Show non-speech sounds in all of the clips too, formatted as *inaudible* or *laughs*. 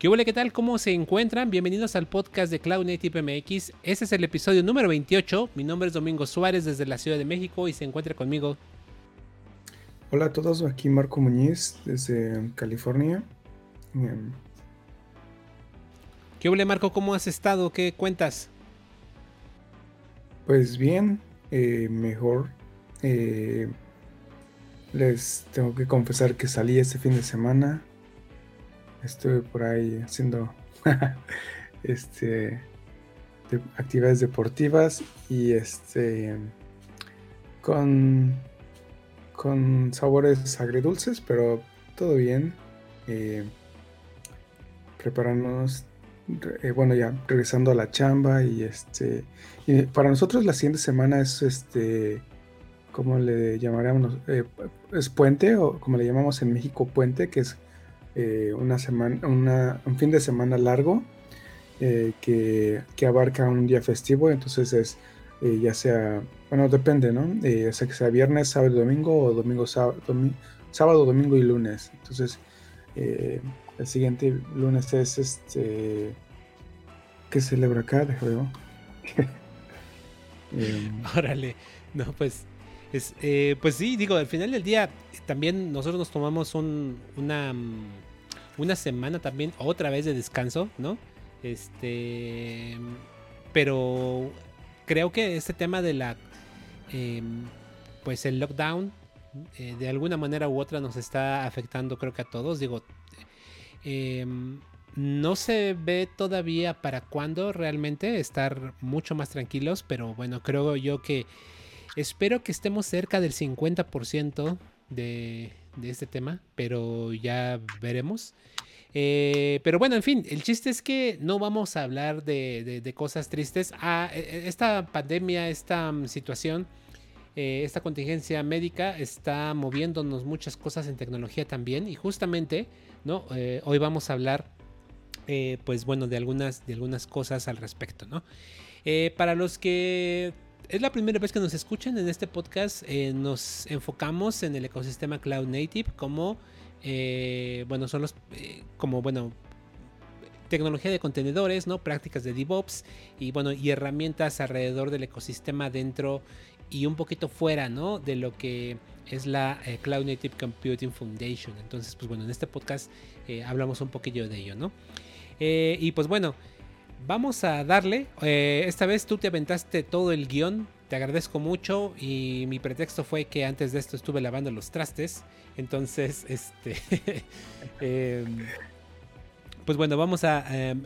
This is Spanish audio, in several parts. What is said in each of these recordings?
¿Qué huele? ¿Qué tal? ¿Cómo se encuentran? Bienvenidos al podcast de Cloud Native MX. Este es el episodio número 28. Mi nombre es Domingo Suárez desde la Ciudad de México y se encuentra conmigo. Hola a todos, aquí Marco Muñiz desde California. ¿Qué huele Marco? ¿Cómo has estado? ¿Qué cuentas? Pues bien, eh, mejor. Eh, les tengo que confesar que salí este fin de semana estuve por ahí haciendo *laughs* este actividades deportivas y este con con sabores agridulces pero todo bien eh, preparándonos eh, bueno ya regresando a la chamba y este y para nosotros la siguiente semana es este como le llamaríamos eh, es puente o como le llamamos en México puente que es eh, una semana, un fin de semana largo eh, que, abarca un día festivo, entonces es eh, ya sea, bueno, depende, ¿no? ya sea que sea viernes, sábado, domingo o domingo, sábado, domingo y lunes. Entonces, el siguiente lunes es este, ¿qué celebra acá? Déjame em, *laughs* *laughs* Órale, no, pues es, pues sí, digo, al final del día también nosotros nos tomamos una, una semana también otra vez de descanso, ¿no? Este, pero creo que este tema de la, em, pues el lockdown, eh, de alguna manera u otra nos está afectando, creo que a todos. Digo, em, no se ve todavía para cuándo realmente estar mucho más tranquilos, pero bueno, creo yo que espero que estemos cerca del 50% de, este tema, pero ya veremos. Eh, pero bueno, en fin, el chiste es que no vamos a hablar de, cosas tristes. Ah, e, e, esta pandemia, esta mm, situación, eh, esta contingencia médica está moviéndonos muchas cosas en tecnología también. Y justamente, ¿no? Eh, hoy vamos a hablar, pues bueno, de algunas, de algunas cosas al respecto, ¿no? para los que es la primera vez que nos escuchan en este podcast. Eh, nos enfocamos en el ecosistema Cloud Native como, eh, bueno, son los, eh, como, bueno, tecnología de contenedores, ¿no? Prácticas de DevOps y, bueno, y herramientas alrededor del ecosistema dentro y un poquito fuera, ¿no? De lo que es la Cloud Native Computing Foundation. Entonces, pues bueno, en este podcast hablamos un poquillo de ello, ¿no? y pues bueno, vamos a darle. Eh, esta vez tú te aventaste todo el guion. Te agradezco mucho. Y mi pretexto fue que antes de esto estuve lavando los trastes. Entonces, *laughs* este. *laughs* Em, pues bueno, vamos a. Em,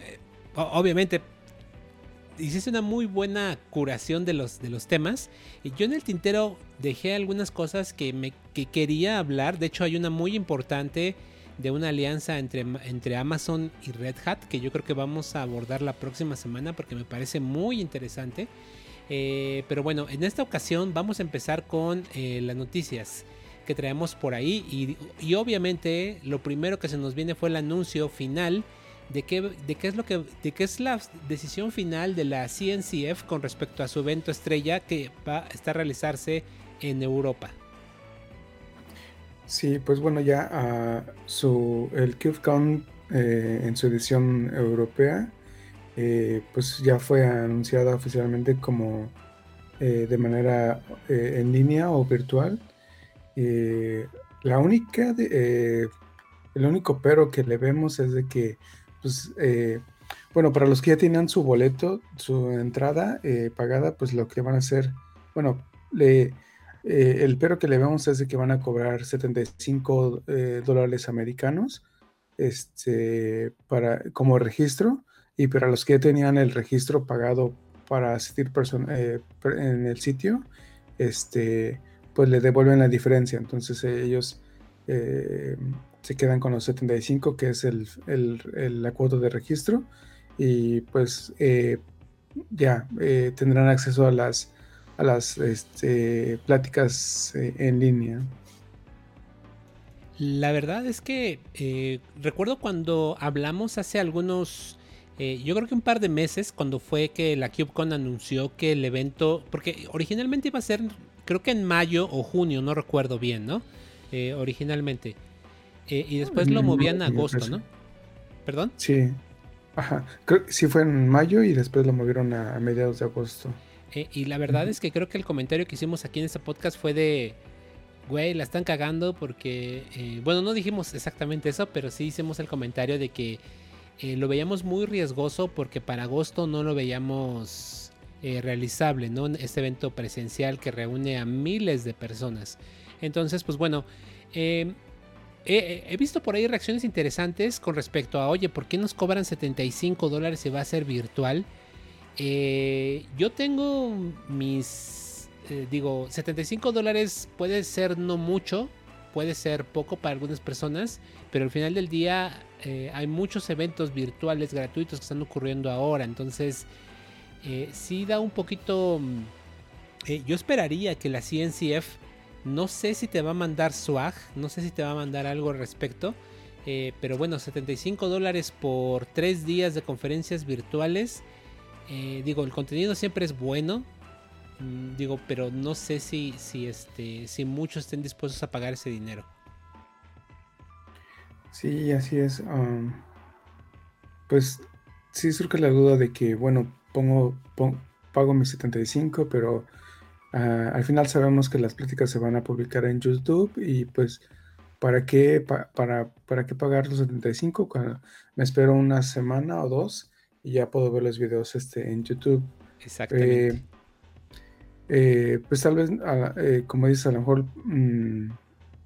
obviamente. Hiciste una muy buena curación de los, de los temas. Y yo en el tintero dejé algunas cosas que, me, que quería hablar. De hecho, hay una muy importante de una alianza entre, entre Amazon y Red Hat que yo creo que vamos a abordar la próxima semana porque me parece muy interesante. Eh, pero bueno, en esta ocasión vamos a empezar con eh, las noticias que traemos por ahí y, obviamente lo primero que se nos viene fue el anuncio final de qué, de qué es lo que de qué es la decisión final de la CNCF con respecto a su evento estrella que va a estar realizarse en Europa. Sí, pues bueno, ya uh, su, el KubeCon eh, en su edición europea, eh, pues ya fue anunciada oficialmente como eh, de manera en línea o virtual. la única, de, el único pero que le vemos es de que, pues, bueno, para los que ya tenían su boleto, su entrada pagada, pues lo que van a hacer, bueno, le eh, el pero que le vemos es de que van a cobrar 75 eh, dólares americanos este, para, como registro y para los que ya tenían el registro pagado para asistir eh, en el sitio, este, pues le devuelven la diferencia. Entonces ellos se quedan con los 75, que es el, la cuota de registro, y pues ya tendrán acceso a las a las este, pláticas eh, en línea. La verdad es que eh, recuerdo cuando hablamos hace algunos, eh, yo creo que un par de meses, cuando fue que la CubeCon anunció que el evento, porque originalmente iba a ser, creo que en mayo o junio, no recuerdo bien, ¿no? originalmente. y después lo movían a agosto, ¿no? ¿Perdón? Sí. Ajá. Creo que sí fue en mayo y después lo movieron a, mediados de agosto. Eh, y la verdad es que creo que el comentario que hicimos aquí en este podcast fue de, güey, la están cagando porque, eh, bueno, no dijimos exactamente eso, pero sí hicimos el comentario de que eh, lo veíamos muy riesgoso porque para agosto no lo veíamos realizable, ¿no? Este evento presencial que reúne a miles de personas. Entonces, pues bueno, he visto por ahí reacciones interesantes con respecto a, oye, ¿por qué nos cobran 75 dólares si va a ser virtual? Eh, yo tengo mis, eh, digo, 75 dólares puede ser no mucho, puede ser poco para algunas personas, pero al final del día eh, hay muchos eventos virtuales gratuitos que están ocurriendo ahora, entonces sí da un poquito... Mm, yo esperaría que la CNCF no sé si te va a mandar swag, no sé si te va a mandar algo al respecto. Eh, pero bueno, 75 dólares por 3 días de conferencias virtuales. Eh, digo, el contenido siempre es bueno. Mm, digo, pero no sé si, si, este, si muchos estén dispuestos a pagar ese dinero. Sí, así es. Um, pues sí surge la duda de que, bueno, pongo, pago mis 75, pero Ah, al final sabemos que las pláticas se van a publicar en YouTube y pues ¿para qué, para, para qué pagar los 75 cuando me espero una semana o dos y ya puedo ver los videos este, en YouTube? Exactamente. Eh, eh, pues tal vez, ah, eh, como dices, a lo mejor, mm,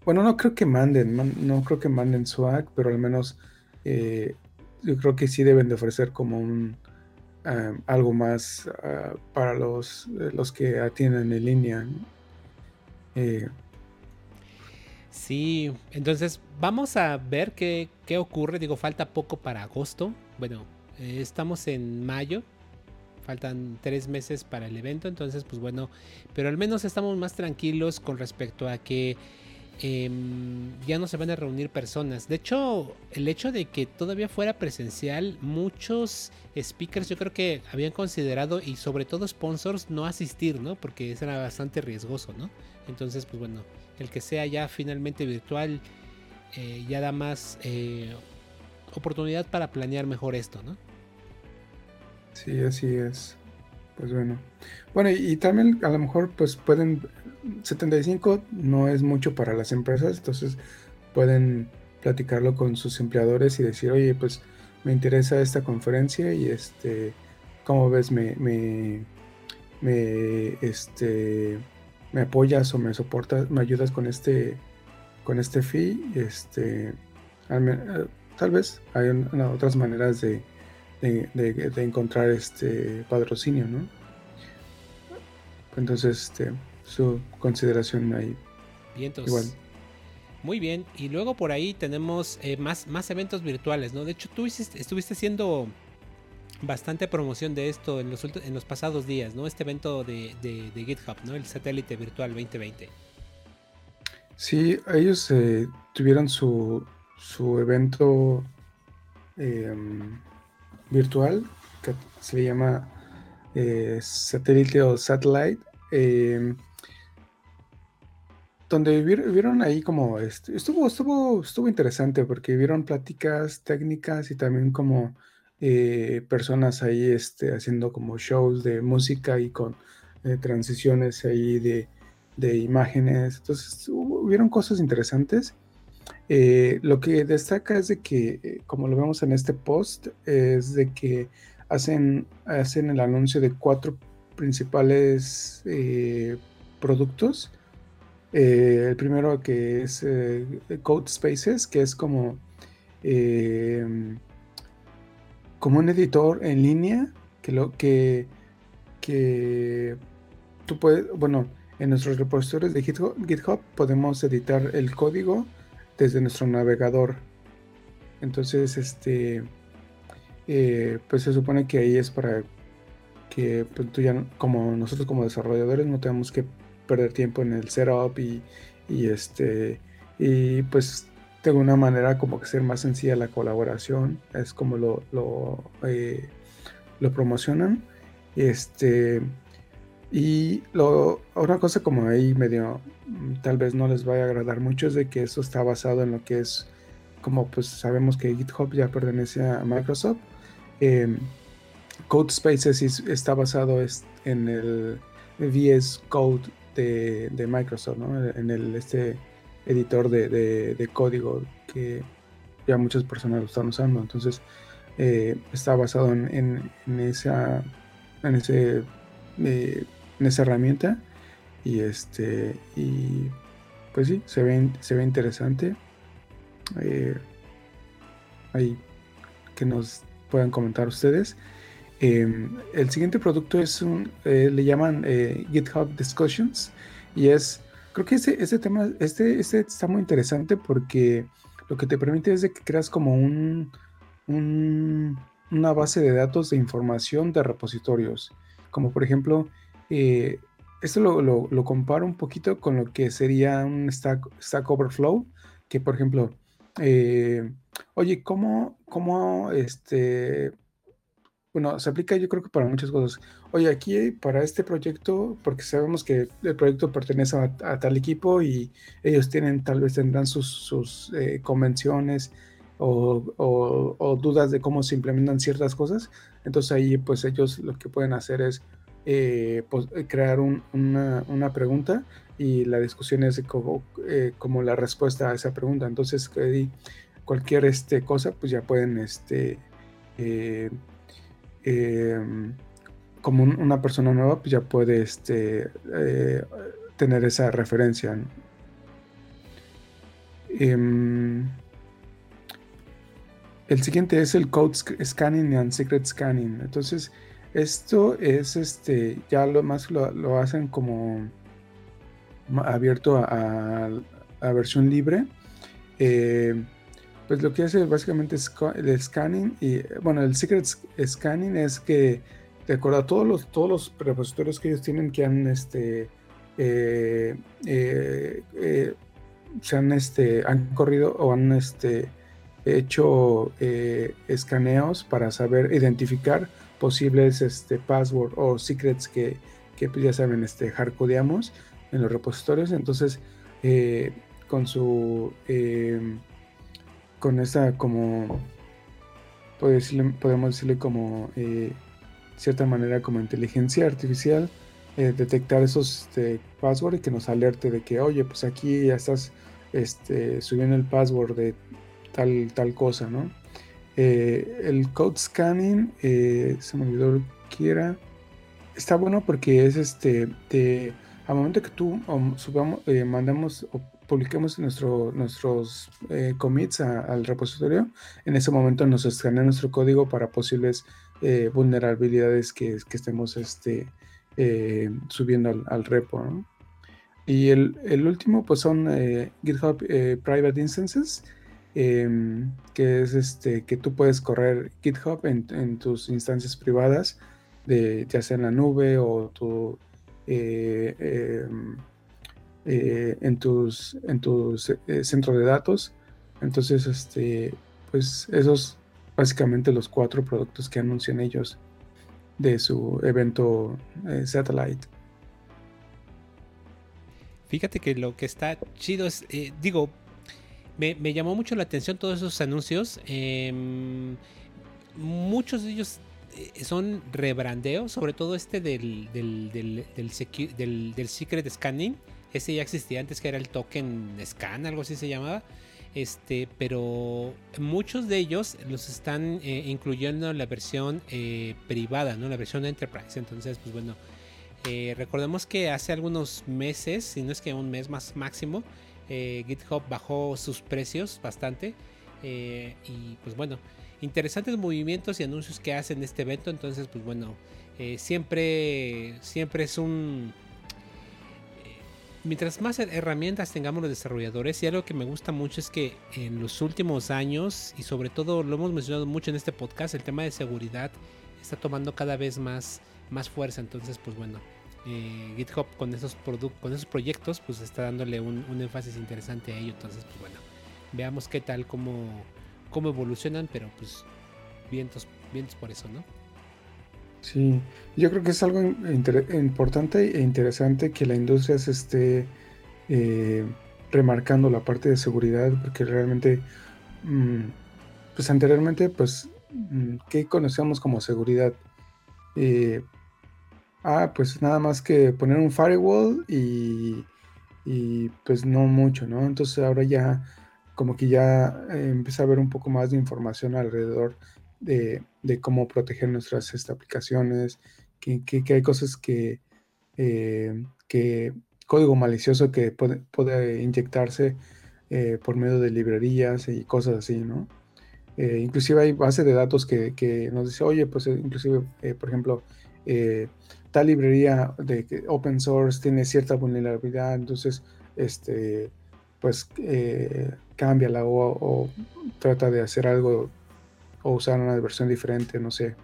bueno, no creo que manden, no creo que manden swag, pero al menos yo creo que sí deben de ofrecer como un, Em, algo más ah, para los, eh, los que atienden en línea. Eh, sí, entonces vamos a ver qué, qué, ocurre. Digo, falta poco para agosto. Bueno, eh, estamos en mayo. Faltan tres meses para el evento. Entonces, pues bueno, pero al menos estamos más tranquilos con respecto a que Em, ya no se van a reunir personas. De hecho, el hecho de que todavía fuera presencial, muchos speakers yo creo que habían considerado y sobre todo sponsors no asistir, ¿no? Porque eso era bastante riesgoso, ¿no? Entonces, pues bueno, el que sea ya finalmente virtual eh, ya da más eh, oportunidad para planear mejor esto, ¿no? Sí, así es. Pues bueno. Bueno, y, también a lo mejor pues pueden 75 no es mucho para las empresas, entonces pueden platicarlo con sus empleadores y decir, oye, pues me interesa esta conferencia y este, ¿cómo ves? Me, me, este, me apoyas o me soportas, me ayudas con este, con este fee, este, tal vez hay otras maneras de, de, encontrar este patrocinio, ¿no? Entonces, este, su consideración ahí. Igual. Muy bien. Y luego por ahí tenemos eh, más, más eventos virtuales, ¿no? De hecho, tú estuviste haciendo bastante promoción de esto en los, en los pasados días, ¿no? Este evento de, GitHub, ¿no? El satélite virtual 2020. Sí, ellos eh, tuvieron su, su evento em, virtual que se llama eh, satélite o satellite. Em, donde vieron ahí como este, estuvo, estuvo, estuvo interesante porque vieron pláticas técnicas y también como eh, personas ahí este, haciendo como shows de música y con eh, transiciones ahí de, imágenes. Entonces, hubieron cosas interesantes. Eh, lo que destaca es de que, como lo vemos en este post, es de que hacen, hacen el anuncio de cuatro principales productos. Eh, el primero que es eh, Code Spaces, que es como, como un editor en línea que lo que, que tú puedes, bueno, en nuestros repositorios de GitHub, podemos editar el código desde nuestro navegador. Entonces, este, eh, pues se supone que ahí es para que pues, tú ya, como nosotros como desarrolladores, no tenemos que perder tiempo en el setup y, y este y pues de alguna manera como que ser más sencilla la colaboración es como lo lo, eh, lo promocionan este y lo otra cosa como ahí medio tal vez no les vaya a agradar mucho es de que eso está basado en lo que es como pues sabemos que GitHub ya pertenece a Microsoft, eh, CodeSpaces está basado en el VS Code de, Microsoft, en el este editor de, código que ya muchas personas lo están usando. Entonces eh, está basado en, esa en ese eh, en esa herramienta. Y este y pues sí se ve se ve interesante. Eh, ahí que nos puedan comentar ustedes. Em, el siguiente producto es un le llaman GitHub Discussions. Y es creo que ese, ese tema este, este está muy interesante porque lo que te permite es de que creas como un, una base de datos de información de repositorios. Como por ejemplo, eh, esto lo, comparo un poquito con lo que sería un Stack, Overflow, que por ejemplo, eh, oye, ¿cómo, cómo este, bueno, se aplica yo creo que para muchas cosas. Oye, aquí para este proyecto, porque sabemos que el proyecto pertenece a, tal equipo y ellos tienen, tal vez tendrán sus, eh, convenciones o, dudas de cómo se implementan ciertas cosas. Entonces ahí pues ellos lo que pueden hacer es eh, pues, crear una, pregunta y la discusión es como, eh, como, la respuesta a esa pregunta. Entonces cualquier este, cosa pues ya pueden este, Em, como una persona nueva, pues ya puede este, eh, tener esa referencia. Em, el siguiente es el Code Scanning and Secret Scanning. Entonces, esto es este, ya lo más lo, hacen como abierto a, a, versión libre. Eh, pues lo que hace básicamente es el scanning y bueno, el secret scanning es que de acuerdo a todos los, todos los repositorios que ellos tienen que han este eh, eh, se han este han corrido o han este hecho escaneos para saber identificar posibles este password o secrets que, que pues ya saben este hardcodeamos en los repositorios entonces con su con esa como, podemos decirle como, eh, cierta manera como inteligencia artificial, eh, detectar esos este, password y que nos alerte de que, oye, pues aquí ya estás este, subiendo el password de tal, tal cosa, ¿no? Eh, el code scanning, se me olvidó que está bueno porque es este, al momento que tú subamos, mandamos publiquemos nuestro, nuestros eh, commits al repositorio, en ese momento nos escanea nuestro código para posibles eh, vulnerabilidades que, estemos este, eh, subiendo al, repo. Y el, último, pues son GitHub Private Instances, em, que es este, que tú puedes correr GitHub en, tus instancias privadas, de, ya sea en la nube o tu em, eh, en tus, en tus eh, centros de datos. Entonces, este, pues esos básicamente los cuatro productos que anuncian ellos de su evento eh, Satellite. Fíjate que lo que está chido es, digo, me, llamó mucho la atención todos esos anuncios. Em, muchos de ellos son rebrandeos, sobre todo este del, del, del, del, Secret Scanning ese ya existía antes que era el token scan, algo así se llamaba. Este, pero muchos de ellos los están eh, incluyendo en la versión eh, privada, ¿no? La versión Enterprise. Entonces, pues bueno, eh, recordemos que hace algunos meses, si no es que un mes más máximo, GitHub bajó sus precios bastante. y pues bueno, interesantes movimientos y anuncios que hacen este evento. Entonces, pues bueno, siempre, siempre es un mientras más herramientas tengamos los desarrolladores, y algo que me gusta mucho es que en los últimos años, y sobre todo lo hemos mencionado mucho en este podcast, el tema de seguridad está tomando cada vez más, más fuerza. Entonces, pues bueno, eh, GitHub con esos, con esos proyectos, pues está dándole un, énfasis interesante a ello. Entonces, pues bueno, veamos qué tal, cómo, cómo evolucionan, pero pues vientos, vientos por eso, ¿no? Sí, yo creo que es algo importante e interesante que la industria se esté eh, remarcando la parte de seguridad, porque realmente mm, pues anteriormente, pues, mm, ¿qué conocíamos como seguridad? Eh, ah, pues nada más que poner un firewall y, y pues no mucho, ¿no? Entonces ahora ya como que ya eh, empieza a haber un poco más de información alrededor de, cómo proteger nuestras este, aplicaciones, que, hay cosas que, eh, que código malicioso que puede, puede inyectarse eh, por medio de librerías y cosas así, ¿no? inclusive hay base de datos que, nos dice, oye, pues inclusive, por ejemplo, tal librería de open source tiene cierta vulnerabilidad, entonces, este, pues eh, cámbiala o, trata de hacer algo o usar una versión diferente, no sé.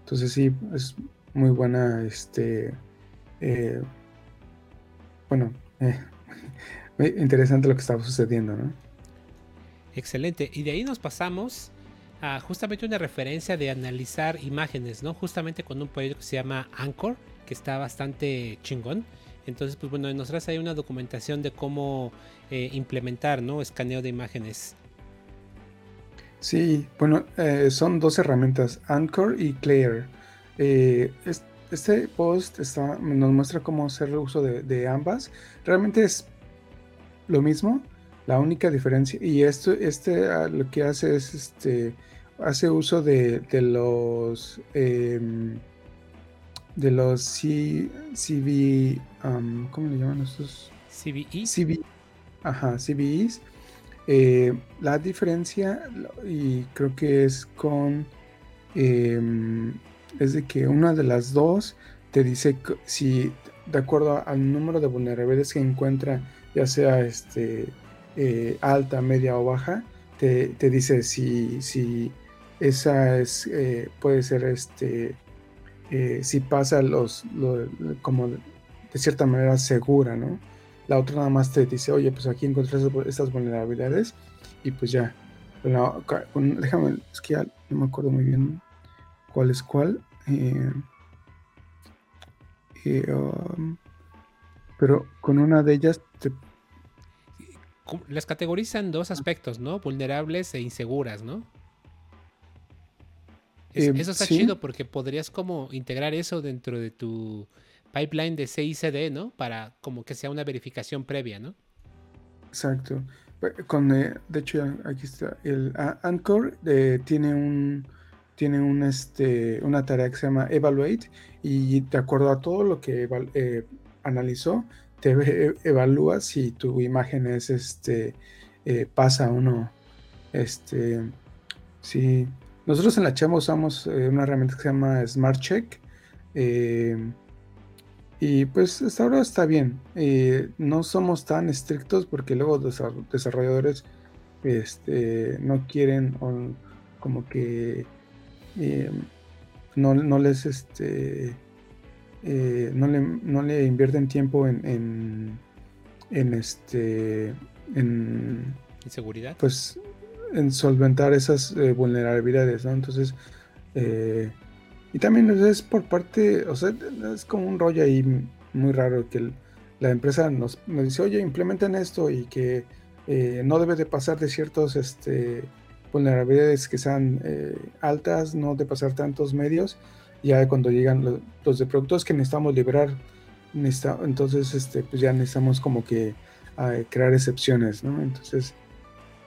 Entonces sí, es muy buena, este, eh, bueno, eh, *laughs* interesante lo que está sucediendo, ¿no? Excelente. Y de ahí nos pasamos justamente una referencia de analizar imágenes, ¿no? Justamente con un proyecto que se llama Anchor, que está bastante chingón. Entonces, pues bueno, nos trae una documentación de cómo eh, implementar, ¿no? Escaneo de imágenes. Sí, bueno, eh, son dos herramientas, Anchor y Clear. Eh, este post nos muestra cómo hacer uso de, ambas. Realmente es lo mismo, la única diferencia. Y esto, este ah, lo que hace es, este, hace uso de, los, em, de los C, CV, ¿cómo le llaman estos? CVE. CVE Ajá, CVEs. Eh, la diferencia, y creo que es con, em, es de que una de las dos te dice si, de acuerdo al número de vulnerabilidades que encuentra, ya sea este, eh, alta, media o baja, te, dice si, si esa es, eh, puede ser este, si pasa los, como de cierta manera segura, ¿no? La otra nada más te dice, oye, pues aquí encontré estas vulnerabilidades y pues ya. déjame, es que no me acuerdo muy bien cuál es cuál. Eh, eh, um, pero con una de ellas te... Las categorizan dos aspectos, ¿no? Vulnerables e inseguras, ¿no? Eh, eso está chido porque podrías como integrar eso dentro de tu pipeline de CICD, ¿no? Para como que sea una verificación previa, ¿no? Exacto. Con, eh, de hecho, aquí está. El Anchor eh, tiene un tiene un, este, una tarea que se llama Evaluate y de acuerdo a todo lo que eh, analizó, te evalúa si tu imagen es este pasa o no. Este, si nosotros en la Chama usamos una herramienta que se llama Smart Check. Y pues hasta ahora está bien. Eh, no somos tan estrictos porque luego los desarrolladores este, no quieren como que eh, no, les este eh, no, le, no le invierten tiempo en, en, este en seguridad pues en solventar esas vulnerabilidades ¿no? entonces y también es por parte, o sea, es como un rollo ahí muy raro que la empresa nos, dice, oye, implementen esto y que eh, no debe de pasar de ciertos este, vulnerabilidades que sean eh, altas, no de pasar tantos medios. Ya cuando llegan los, de productos que necesitamos liberar, entonces este, pues ya necesitamos como que crear excepciones, ¿no? Entonces,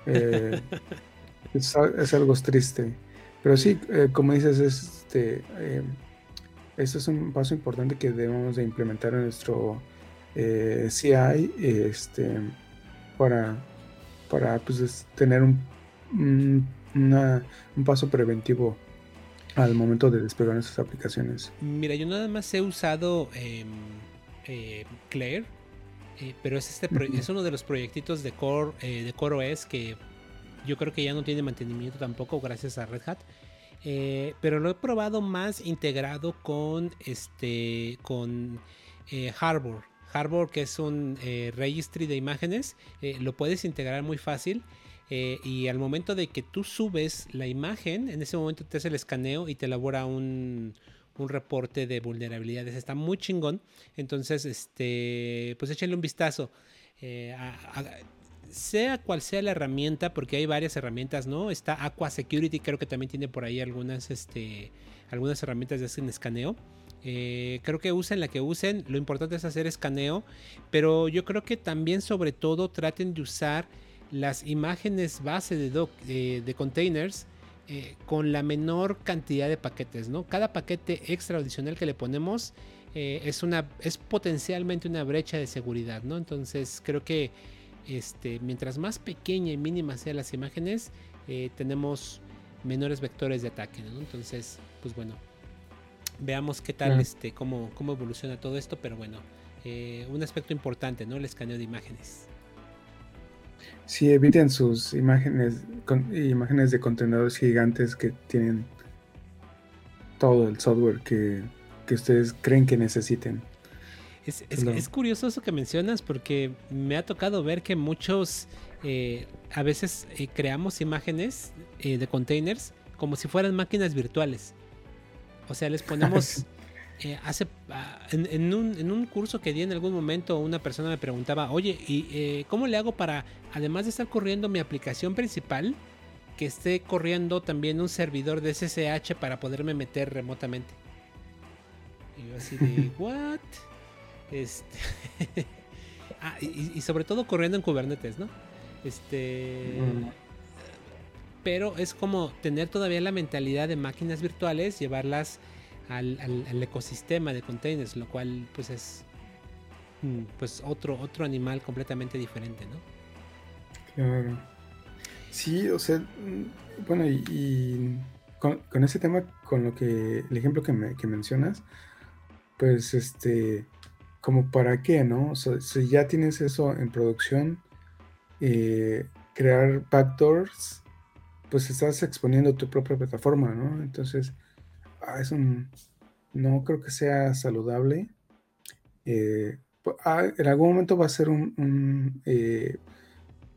eh, *laughs* es, es, algo triste. Pero sí, como dices, es este, eh, este es un paso importante que debemos de implementar en nuestro eh, CI este, para, para pues, tener un, un, paso preventivo al momento de despegar nuestras aplicaciones. Mira, yo nada más he usado em, eh, Claire, eh, pero es, este es uno de los proyectitos de Core, de Core OS que yo creo que ya no tiene mantenimiento tampoco gracias a Red Hat. Eh, pero lo he probado más integrado con este con eh, Harbor. Harbor, que es un eh, registry de imágenes, lo puedes integrar muy fácil. Y al momento de que tú subes la imagen, en ese momento te hace el escaneo y te elabora un, un reporte de vulnerabilidades. Está muy chingón. Entonces, este, pues échenle un vistazo. sea cual sea la herramienta, porque hay varias herramientas, ¿no? Está Aqua Security, creo que también tiene por ahí algunas, este, algunas herramientas de escaneo. Eh, creo que usen la que usen, lo importante es hacer escaneo, pero yo creo que también sobre todo traten de usar las imágenes base de, de, containers eh, con la menor cantidad de paquetes, ¿no? Cada paquete extra adicional que le ponemos eh, es, una, es potencialmente una brecha de seguridad, ¿no? Entonces creo que este, mientras más pequeña y mínima sean las imágenes, eh, tenemos menores vectores de ataque, ¿no? Entonces, pues bueno, veamos qué tal, este, cómo, cómo evoluciona todo esto, pero bueno, eh, un aspecto importante, ¿no? El escaneo de imágenes. Sí, eviten sus imágenes, con, imágenes de contenedores gigantes que tienen todo el software que, que ustedes creen que necesiten. Es, curioso eso que mencionas porque me ha tocado ver que muchos eh, a veces eh, creamos imágenes eh, de containers como si fueran máquinas virtuales. O sea, les *laughs* ponemos... hace ah, en, un, curso que di en algún momento una persona me preguntaba, oye, ¿y cómo le hago para, además de estar corriendo mi aplicación principal, que esté corriendo también un servidor de SSH para poderme meter remotamente? Y yo así de, *laughs* ¿what? Este. *laughs* ah, y, sobre todo corriendo en Kubernetes, ¿no? Este. Pero es como tener todavía la mentalidad de máquinas virtuales, llevarlas al, ecosistema de containers, lo cual pues es mm, pues otro, otro animal completamente diferente, ¿no? Claro. Sí, o sea, mm, bueno, y, con, ese tema, con lo que, el ejemplo que, me, mencionas, pues este, como para qué, ¿no? si ya tienes eso en producción, eh, crear backdoors, pues estás exponiendo tu propia plataforma, ¿no? Entonces, ah, es un, no creo que sea saludable. Eh, ah, en algún momento va a ser un, eh,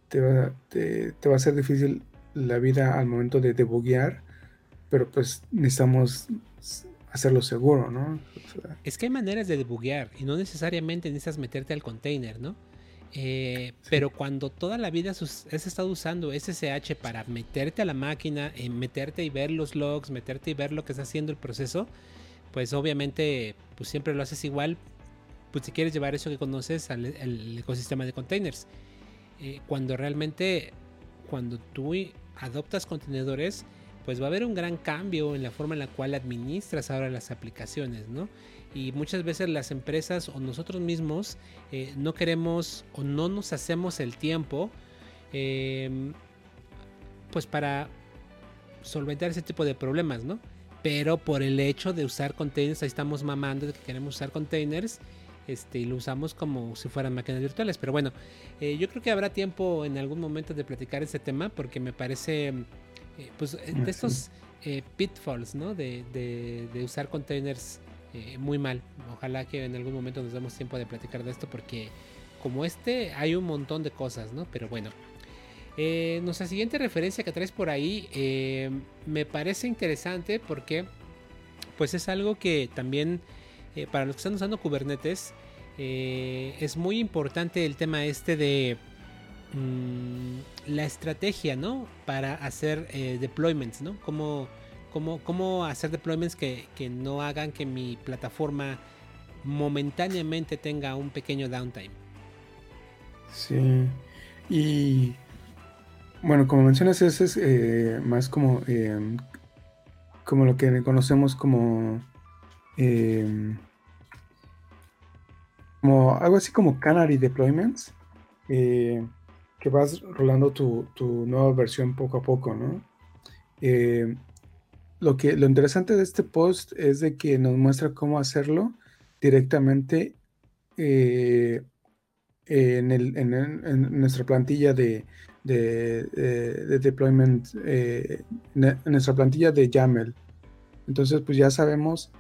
te, va, te, va a ser difícil la vida al momento de debuguear, pero pues necesitamos hacerlo seguro, ¿no? es que hay maneras de debuguear y no necesariamente necesitas meterte al container, ¿no? Eh, pero cuando toda la vida has estado usando SSH para meterte a la máquina, eh, meterte y ver los logs, meterte y ver lo que está haciendo el proceso, pues obviamente pues siempre lo haces igual, pues si quieres llevar eso que conoces al, ecosistema de containers. Eh, cuando realmente, cuando tú adoptas contenedores, pues va a haber un gran cambio en la forma en la cual administras ahora las aplicaciones, ¿no? Y muchas veces las empresas o nosotros mismos eh, no queremos o no nos hacemos el tiempo, em, pues para solventar ese tipo de problemas, ¿no? Pero por el hecho de usar containers, ahí estamos mamando de que queremos usar containers. Este, y lo usamos como si fueran máquinas virtuales. Pero bueno, eh, yo creo que habrá tiempo en algún momento de platicar ese tema porque me parece eh, pues de estos pitfalls, ¿no? De, de, usar containers muy mal. Ojalá que en algún momento nos demos tiempo de platicar de esto porque como este hay un montón de cosas, ¿no? Pero bueno. nuestra siguiente referencia que traes por ahí me parece interesante porque pues es algo que también para los que están usando Kubernetes es muy importante el tema este de Mm, la estrategia, ¿no? Para hacer eh, deployments, ¿no? Cómo, cómo, hacer deployments que, no hagan que mi plataforma momentáneamente tenga un pequeño downtime. Sí. Y bueno, como mencionas, ese es eh, más como, em, como lo que conocemos como, em, como algo así como Canary Deployments. Eh, que vas rolando tu, nueva versión poco a poco, ¿no? Eh, lo, que, lo interesante de este post es de que nos muestra cómo hacerlo directamente eh, en, nuestra plantilla de, deployment, eh, en nuestra plantilla de YAML. Entonces, pues ya sabemos,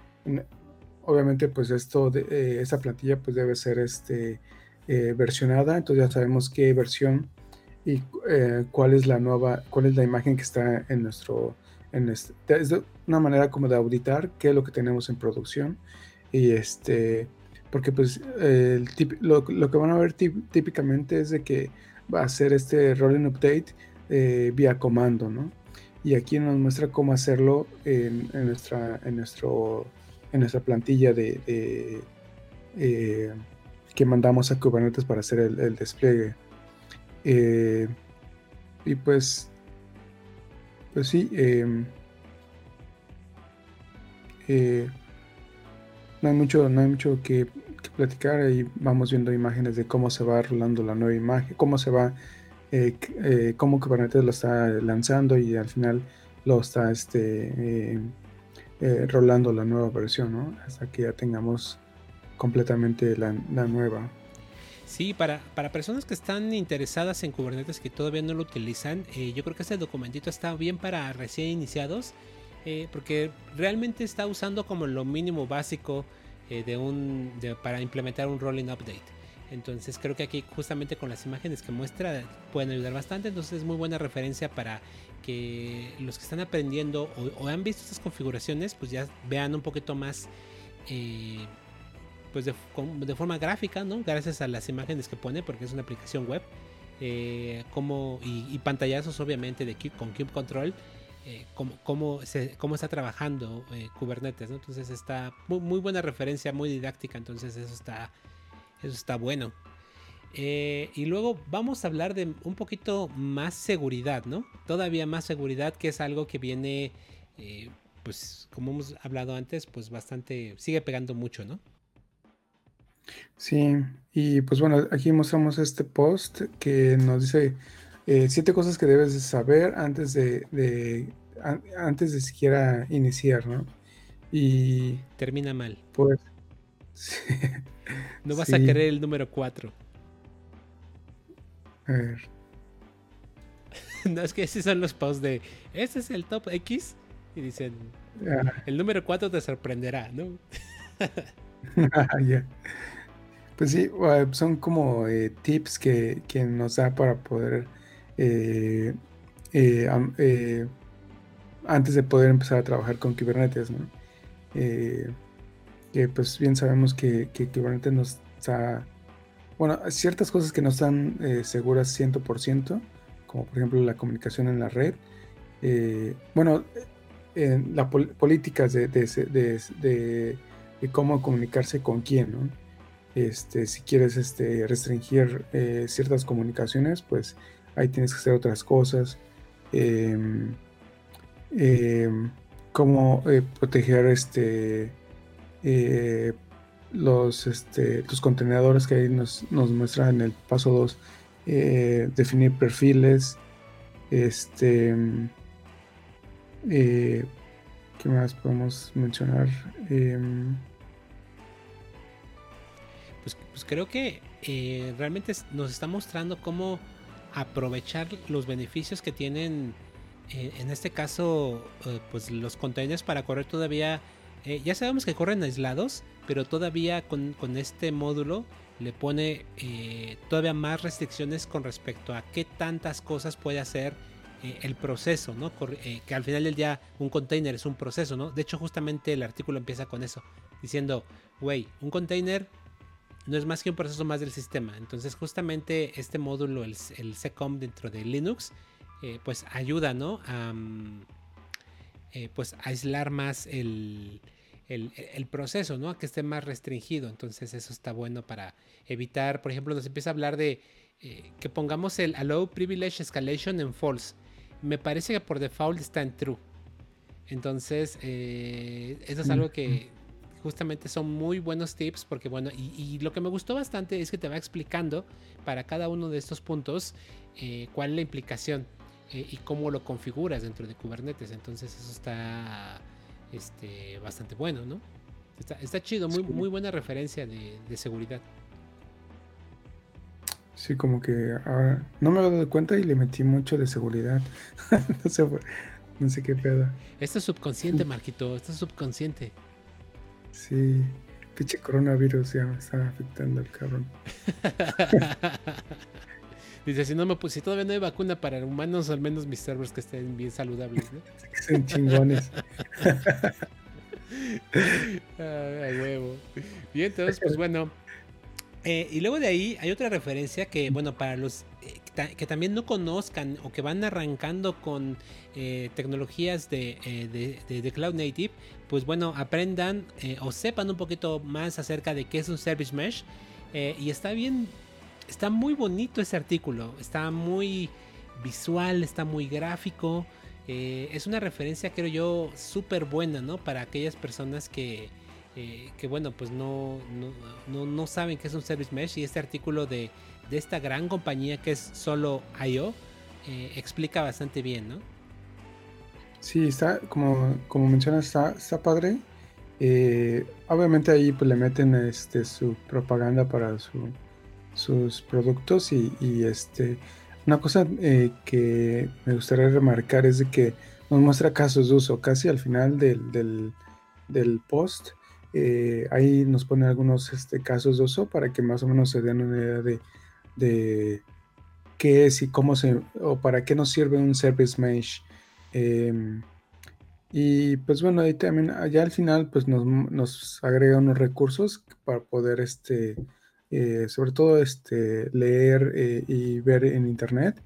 obviamente, pues esto, de, esa plantilla pues debe ser este, eh, versionada, entonces ya sabemos qué versión y eh, cuál es la nueva, cuál es la imagen que está en nuestro, este, es una manera como de auditar qué es lo que tenemos en producción y este, porque pues lo, que van a ver típicamente es de que hacer este rolling update eh, vía comando, ¿no? Y aquí nos muestra cómo hacerlo en, nuestra, en, nuestro, en nuestra plantilla de, eh, que mandamos a Kubernetes para hacer el, despliegue. Eh, y pues, pues sí, em, no hay mucho, no hay mucho que, platicar. Ahí vamos viendo imágenes de cómo se va rolando la nueva imagen, cómo se va, eh, eh, cómo Kubernetes lo está lanzando y al final lo está este, eh, rolando la nueva versión, ¿no? Hasta que ya tengamos completamente la, nueva. Sí, para, para personas que están interesadas en Kubernetes que todavía no lo utilizan, yo creo que este documentito está bien para recién iniciados eh, porque realmente está usando como lo mínimo básico eh, de un, para implementar un rolling update. Entonces creo que aquí justamente con las imágenes que muestra pueden ayudar bastante. Entonces es muy buena referencia para que los que están aprendiendo o, han visto estas configuraciones pues ya vean un poquito más eh, pues de, forma gráfica, ¿no? Gracias a las imágenes que pone porque es una aplicación web. como, y, pantallazos obviamente de con Cube Control eh, cómo, cómo, está trabajando eh, Kubernetes. Entonces está muy, buena referencia, muy didáctica. Entonces eso está, eso está bueno. Eh, y luego vamos a hablar de un poquito más seguridad, ¿no? Todavía más seguridad, que es algo que viene, pues como hemos hablado antes, pues bastante, sigue pegando mucho, ¿no? Sí, y pues bueno, aquí mostramos este post que nos dice eh, siete cosas que debes de saber antes de, antes de siquiera iniciar, ¿no? Y termina mal. Pues *laughs* no vas a querer el número 4. A ver. *laughs* no, es que esos son los posts de este es el top X y dicen ah. el número 4 te sorprenderá, ¿no? *laughs* *laughs* Pues sí, son como eh, tips que, que, nos da para poder eh, eh, eh, antes de poder empezar a trabajar con Kubernetes, ¿no? que pues bien sabemos que, Kubernetes nos está, bueno, ciertas cosas que no están seguras 100%, como por ejemplo la comunicación en la red, bueno, las políticas de, de, cómo comunicarse con quién. Este, si quieres este, restringir ciertas comunicaciones, pues ahí tienes que hacer otras cosas. Em, em, cómo eh, proteger este eh, los este, tus contenedores que ahí nos, nos muestra en el paso 2 eh, definir perfiles este qué más podemos mencionar em, pues, pues, creo que realmente nos está mostrando cómo aprovechar los beneficios que tienen eh, en este caso eh, pues los containers para correr todavía eh, ya sabemos que corren aislados pero todavía con, este módulo le pone todavía más restricciones con respecto a qué tantas cosas puede hacer el proceso, ¿no? que al final del día un container es un proceso, ¿no? De hecho, justamente el artículo empieza con eso, diciendo, güey, un container no es más que un proceso más del sistema. Entonces justamente este módulo, el, el SECOM dentro de Linux, eh, pues ayuda, ¿no? A mm, eh, pues aislar más el, proceso, ¿no? A que esté más restringido. Entonces eso está bueno para evitar, por ejemplo, nos empieza a hablar de eh, que pongamos el Allow Privilege Escalation en false. Me parece que por default está en true. Entonces, eso es algo que justamente son muy buenos tips porque bueno, y, lo que me gustó bastante es que te va explicando para cada uno de estos puntos eh, cuál es la implicación eh, y cómo lo configuras dentro de Kubernetes. Entonces eso está este, bastante bueno, ¿no? Está, chido, muy, muy buena referencia de, seguridad. Sí, como que ahora no me he dado cuenta y le metí mucho de seguridad. *laughs* no, sé, no sé qué pedo. Esto es subconsciente, Marquito, esto es subconsciente. Sí, pinche coronavirus ya me está afectando al cabrón. *laughs* Dice, si no me si todavía no hay vacuna para humanos, al menos mis servers que estén bien saludables, ¿no? *laughs* que sean chingones. *laughs* Ay, huevo. Bien, entonces, pues bueno. Eh, y luego de ahí hay otra referencia que, bueno, para los... Eh, que también no conozcan o que van arrancando con eh, tecnologías de, de, Cloud Native, pues bueno, aprendan o sepan un poquito más acerca de qué es un Service Mesh. y está bien, está muy bonito ese artículo, está muy visual, está muy gráfico. es una referencia, creo yo, súper buena, ¿no? Para aquellas personas que, que bueno, pues no, no, no, saben qué es un Service Mesh y este artículo de, de esta gran compañía que es solo IO eh, explica bastante bien, ¿no? Sí, está, como, como mencionas, está, está padre. Eh, obviamente ahí pues le meten este su propaganda para su, sus productos y, este una cosa eh, que me gustaría remarcar es de que nos muestra casos de uso casi al final del, del, post ahí nos pone algunos este, casos de uso para que más o menos se den una idea de, qué es y cómo se, o para qué nos sirve un service mesh. Em, y pues bueno, ahí también, allá al final, pues nos, agrega unos recursos para poder, este, eh, sobre todo, este, leer eh, y ver en internet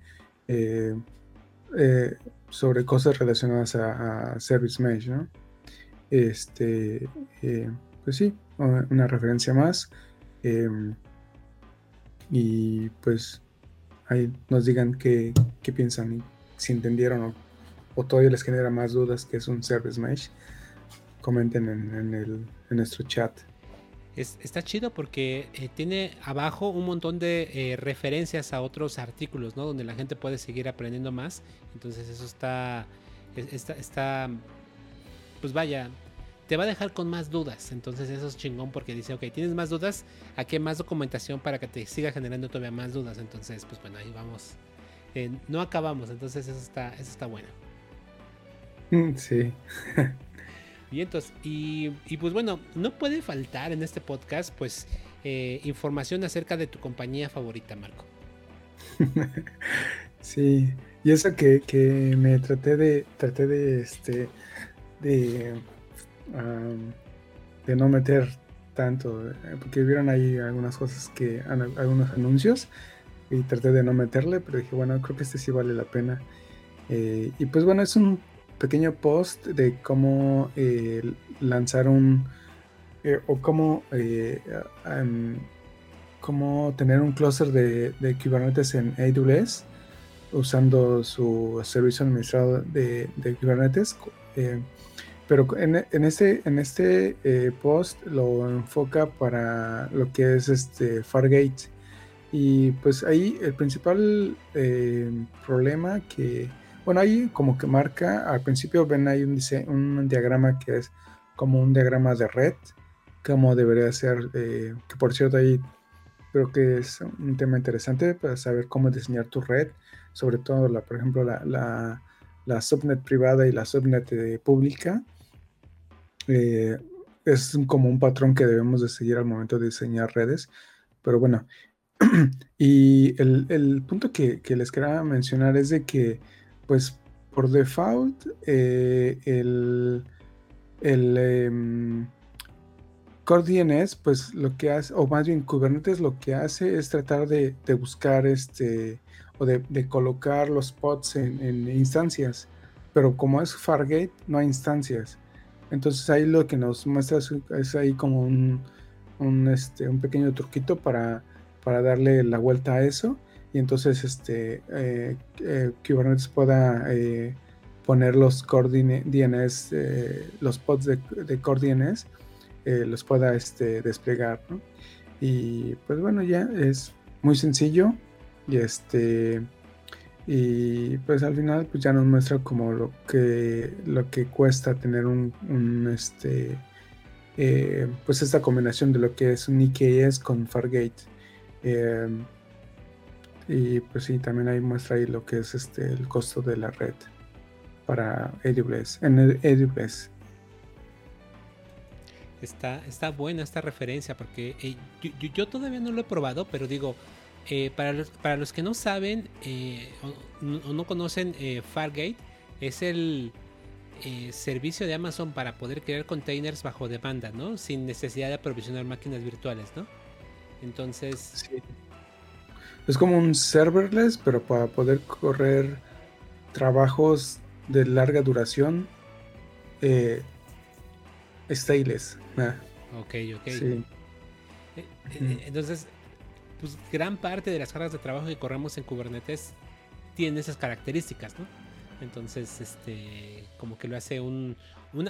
sobre cosas relacionadas a, a Service Mesh, ¿no? Este, eh, pues sí, una referencia más. Y pues ahí nos digan qué, piensan y si entendieron o, todavía les genera más dudas que es un Service Mesh. Comenten en, el, en nuestro chat. está chido porque eh, tiene abajo un montón de eh, referencias a otros artículos, ¿no? Donde la gente puede seguir aprendiendo más. Entonces eso está, está, está pues vaya, te va a dejar con más dudas. Entonces eso es chingón porque dice, ok, tienes más dudas, aquí hay más documentación para que te siga generando todavía más dudas. Entonces, pues bueno, ahí vamos. Eh, no acabamos, entonces eso está, eso está bueno. Mm, sí. *laughs* y entonces, y, pues bueno, no puede faltar en este podcast, pues, eh, información acerca de tu compañía favorita, Marco. *laughs* sí, y eso que, que me traté de, traté de, este, de, de no meter tanto, eh, porque vieron ahí algunas cosas que, algunos anuncios y traté de no meterle, pero dije, bueno, creo que este sí vale la pena. Eh, y pues bueno, es un pequeño post de cómo eh, lanzar un, o cómo, cómo tener un cluster de, de, Kubernetes en AWS usando su servicio administrado de, de Kubernetes. Pero en, este, en este eh, post lo enfoca para lo que es este Fargate. Y pues ahí el principal eh, problema que, bueno, ahí como que marca, al principio ven ahí un, un diagrama que es como un diagrama de red, como debería ser, eh, que por cierto ahí creo que es un tema interesante para saber cómo diseñar tu red, sobre todo, la, por ejemplo, la, la subnet privada y la subnet pública eh, es como un patrón que debemos de seguir al momento de diseñar redes. Pero bueno, *clears throat* y el, punto que, les quería mencionar es de que, pues, por default, eh, el, el em, Core DNS, pues lo que hace, o más bien Kubernetes lo que hace es tratar de, buscar este, o de, colocar los pods en, instancias. Pero como es Fargate, no hay instancias. Entonces ahí lo que nos muestra es, ahí como un, este, un pequeño truquito para, para, darle la vuelta a eso. Y entonces este, eh, eh, Kubernetes pueda eh, poner los core DNS, los pods de, de core DNS, los pueda este, desplegar. Y pues bueno, ya es muy sencillo. Y este y pues al final pues ya nos muestra como lo que lo que cuesta tener un, este eh, pues esta combinación de lo que es un IKS con Fargate. Em, y pues sí también ahí muestra ahí lo que es este el costo de la red para AWS en el AWS Está, está buena esta referencia porque eh, yo, todavía no lo he probado, pero digo, eh, para, los, para los que no saben eh, o, no conocen eh, Fargate, es el servicio de Amazon para poder crear containers bajo demanda, ¿no? Sin necesidad de aprovisionar máquinas virtuales, ¿no? Entonces... es como un serverless, pero para poder correr trabajos de larga duración, eh. Ah. Ok, ok. Sí. Eh, eh, entonces, pues gran parte de las cargas de trabajo que corremos en Kubernetes tienen esas características, ¿no? Entonces, este, como que lo hace un,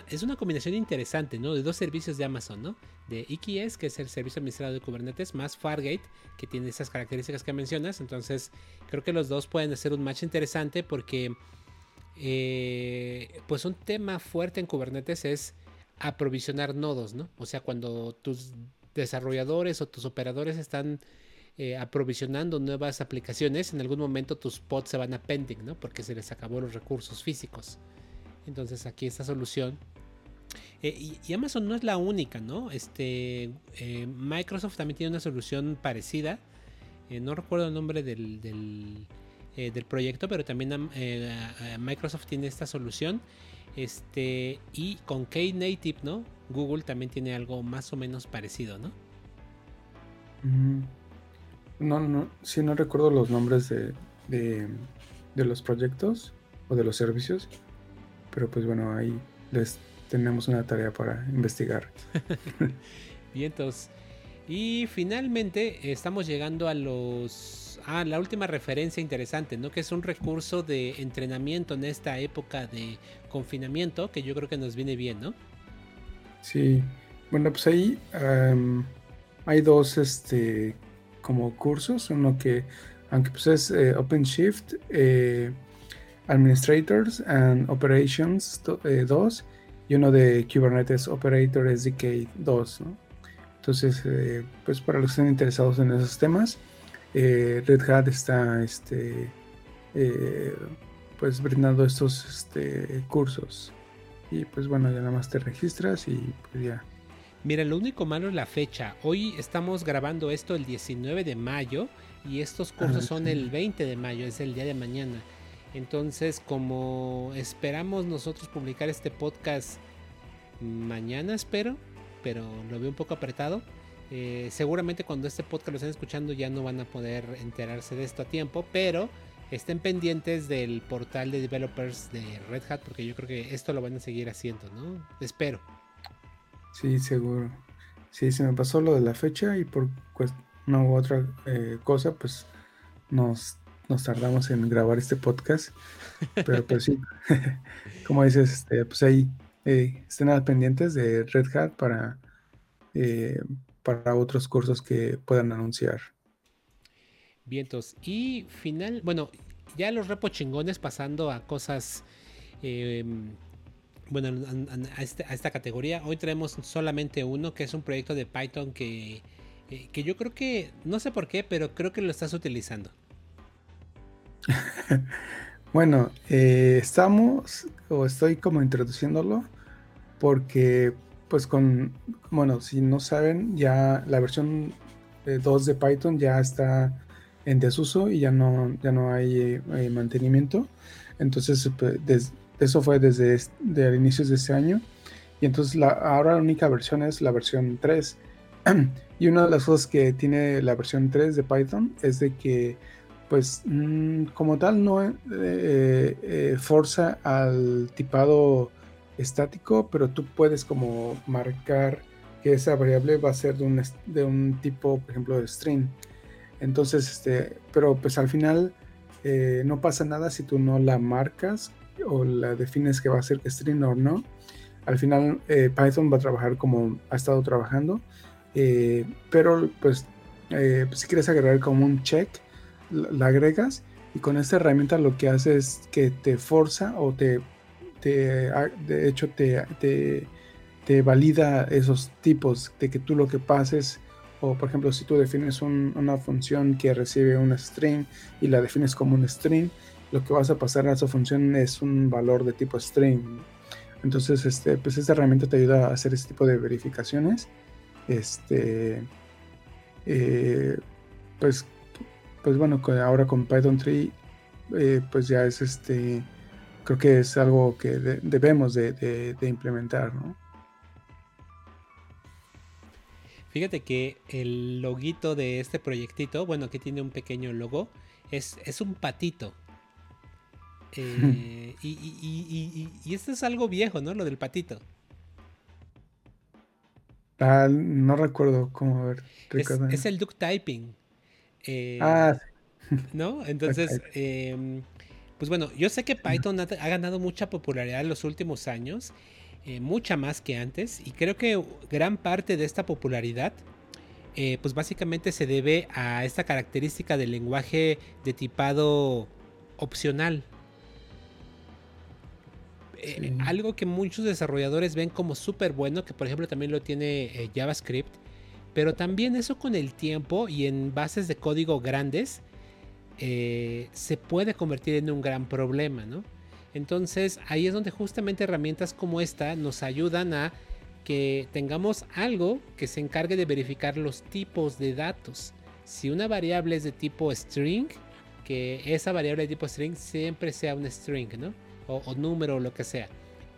es una combinación interesante, ¿no? De dos servicios de Amazon, ¿no? De EKS, que es el servicio administrado de Kubernetes, más Fargate, que tiene esas características que mencionas. Entonces, creo que los dos pueden hacer un match interesante porque, eh, pues un tema fuerte en Kubernetes es aprovisionar nodos, ¿no? O sea, cuando tus desarrolladores o tus operadores están eh, aprovisionando nuevas aplicaciones, en algún momento tus pods se van a pending, ¿no? Porque se les acabó los recursos físicos. Entonces aquí esta solución. Eh, y, Amazon no es la única, ¿no? Este, eh, Microsoft también tiene una solución parecida. no recuerdo el nombre del, del, proyecto, pero también Microsoft tiene esta solución. Este, y con Knative, ¿no? Google también tiene algo más o menos parecido, ¿no? Mm. No, no, sí no recuerdo los nombres de, de, los proyectos o de los servicios, pero pues bueno, ahí les tenemos una tarea para investigar. *laughs* Bien, entonces. Y finalmente estamos llegando a los a la última referencia interesante, ¿no? Que es un recurso de entrenamiento en esta época de confinamiento que yo creo que nos viene bien, ¿no? Sí. Bueno, pues ahí hay dos este como cursos, uno que, aunque pues es eh, OpenShift, eh, Administrators and Operations 2 eh, y uno de Kubernetes Operator SDK 2. Entonces, pues para los que estén interesados en esos temas, Red Hat está este, pues brindando estos este, cursos. Y pues bueno, ya nada más te registras y pues ya Mira, lo único malo es la fecha. Hoy estamos grabando esto el 19 de mayo y estos cursos ah, son el 20 de mayo, es el día de mañana. Entonces, como esperamos nosotros publicar este podcast mañana, espero, pero lo veo un poco apretado. Eh, seguramente cuando este podcast lo estén escuchando ya no van a poder enterarse de esto a tiempo, pero estén pendientes del portal de developers de Red Hat porque yo creo que esto lo van a seguir haciendo, ¿no? Espero. Sí, seguro. Sí, se me pasó lo de la fecha y por una u otra eh, cosa, pues nos, nos tardamos en grabar este podcast. Pero pues sí, *laughs* como dices, este, pues ahí eh, estén al pendientes de Red Hat para, eh, para otros cursos que puedan anunciar. Vientos. Y final, bueno, ya los repo chingones pasando a cosas bueno, este, a, esta categoría. Hoy tenemos solamente uno, que es un proyecto de Python que, eh, que yo creo que, no sé por qué, pero creo que lo estás utilizando. *laughs* bueno, eh, estamos, o estoy como introduciéndolo, porque pues con, bueno, si no saben, ya la versión 2 de Python ya está en desuso y ya no, ya no hay eh, mantenimiento. Entonces, pues, desde eso fue desde de inicios de este año. Y entonces ahora la única versión es la versión 3. *clears throat* y una de las cosas que tiene la versión 3 de Python es de que, pues, mm, como tal, no eh, eh, forza al tipado estático, pero tú puedes como marcar que esa variable va a ser de un, de un tipo, por ejemplo, de string. Entonces, este, pero pues al final eh, no pasa nada si tú no la marcas o la defines que va a ser string o no, al final eh, Python va a trabajar como ha estado trabajando, eh, pero pues, eh, pues, si quieres agregar como un check, la, agregas y con esta herramienta lo que hace es que te forza o te, de hecho te, te, valida esos tipos de que tú lo que pases. O por ejemplo si tú defines una función que recibe una string y la defines como un string lo que vas a pasar a esa función es un valor de tipo string. Entonces, este, pues esta herramienta te ayuda a hacer este tipo de verificaciones. Este, eh, pues, pues bueno, ahora con Python 3, eh, pues ya es este, creo que es algo que debemos de, implementar, ¿no? Fíjate que el loguito de este proyectito, bueno, aquí tiene un pequeño logo, es, es un patito. Eh, y, esto es algo viejo, ¿no? Lo del patito. Ah, no recuerdo cómo ver. Es, el duck typing. Eh, ah, ¿No? *laughs* Entonces, em, pues bueno, yo sé que Python ha, ganado mucha popularidad en los últimos años, eh, mucha más que antes, y creo que gran parte de esta popularidad, eh, pues básicamente se debe a esta característica del lenguaje de tipado opcional. Eh, algo que muchos desarrolladores ven como súper bueno, que por ejemplo también lo tiene JavaScript, pero también eso con el tiempo y en bases de código grandes, eh, se puede convertir en un gran problema, ¿no? Entonces ahí es donde justamente herramientas como esta nos ayudan a que tengamos algo que se encargue de verificar los tipos de datos. Si una variable es de tipo string, que esa variable de tipo string siempre sea un string, ¿no? O, número o lo que sea.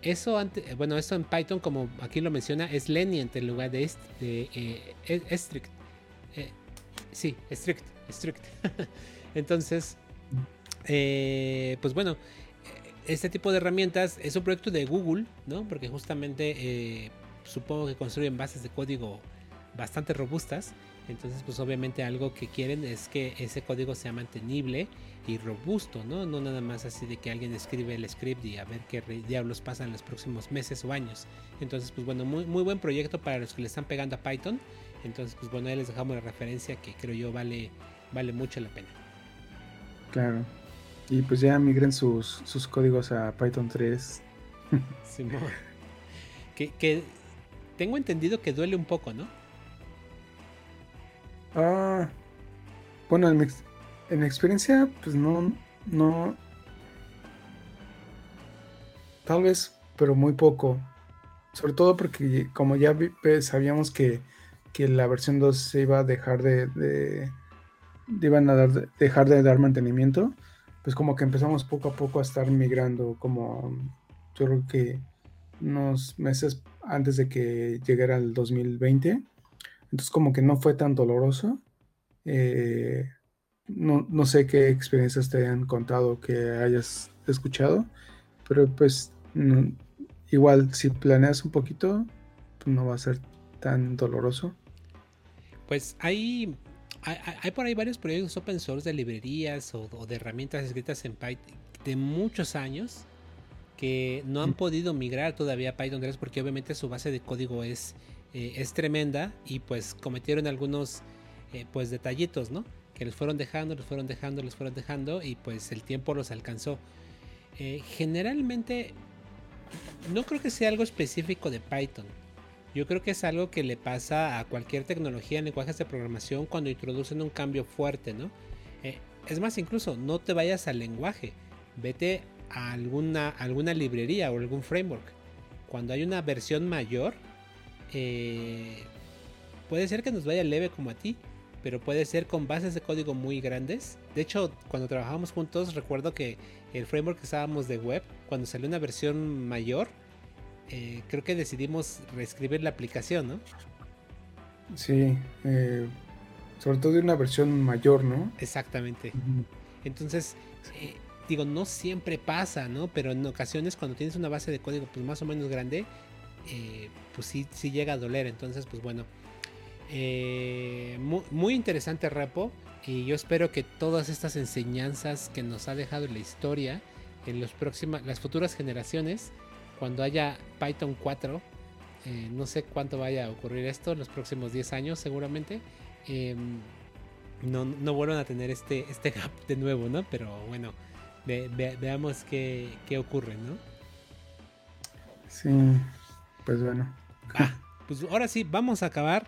Eso, bueno, eso en Python, como aquí lo menciona, es lenient en lugar de, eh, e, strict. Eh, sí, strict, strict. *laughs* Entonces, eh, pues bueno, este tipo de herramientas es un proyecto de Google, ¿no? Porque justamente supongo que construyen bases de código bastante robustas. Entonces, pues obviamente algo que quieren es que ese código sea mantenible y robusto, ¿no? No nada más así de que alguien escribe el script y a ver qué diablos pasa en los próximos meses o años. Entonces, pues bueno, muy, muy buen proyecto para los que le están pegando a Python. Entonces, pues bueno, ahí les dejamos la referencia que creo yo vale, vale mucho la pena. Claro. Y pues ya migren sus, sus códigos a Python 3. Simón. que, que tengo entendido que duele un poco, ¿no? Ah. Bueno, en mi, en experiencia, pues no. No. Tal vez, pero muy poco. Sobre todo porque, como ya pues, sabíamos que, que la versión 2 se iba a dejar de iban a dejar de dar mantenimiento, pues como que empezamos poco a poco a estar migrando, como yo creo que unos meses antes de que llegara el 2020. Entonces como que no fue tan doloroso. Eh, no, sé qué experiencias te han contado que hayas escuchado, pero pues igual si planeas un poquito, pues no va a ser tan doloroso. Pues hay hay, por ahí varios proyectos open source de librerías o, de herramientas escritas en Python de muchos años que no han podido migrar todavía a Python 3 porque obviamente su base de código es, eh, es tremenda y pues cometieron algunos eh, pues detallitos, ¿no? Que les fueron dejando, les fueron dejando, les fueron dejando y pues el tiempo los alcanzó. Eh, generalmente no creo que sea algo específico de Python. Yo creo que es algo que le pasa a cualquier tecnología en lenguajes de programación cuando introducen un cambio fuerte, ¿no? Es más, incluso no te vayas al lenguaje, vete a alguna, alguna librería o algún framework. Cuando hay una versión mayor, eh, puede ser que nos vaya leve como a ti, pero puede ser con bases de código muy grandes. De hecho, cuando trabajamos juntos, recuerdo que el framework que estábamos de web, cuando salió una versión mayor, eh, creo que decidimos reescribir la aplicación, ¿no? Sí, eh, sobre todo de una versión mayor, ¿no? Exactamente. Entonces, eh, digo, no siempre pasa, ¿no? Pero en ocasiones cuando tienes una base de código pues más o menos grande, pues sí, sí llega a doler. Entonces, pues bueno, muy, muy, interesante repo y yo espero que todas estas enseñanzas que nos ha dejado la historia en los próximas, las futuras generaciones, cuando haya Python 4, eh, no sé cuánto vaya a ocurrir esto en los próximos 10 años seguramente, em, no, no vuelvan a tener este, este gap de nuevo, ¿no? Pero bueno, veamos qué, qué, ocurre, ¿no? Sí, pues bueno. Ah, pues ahora sí, vamos a acabar.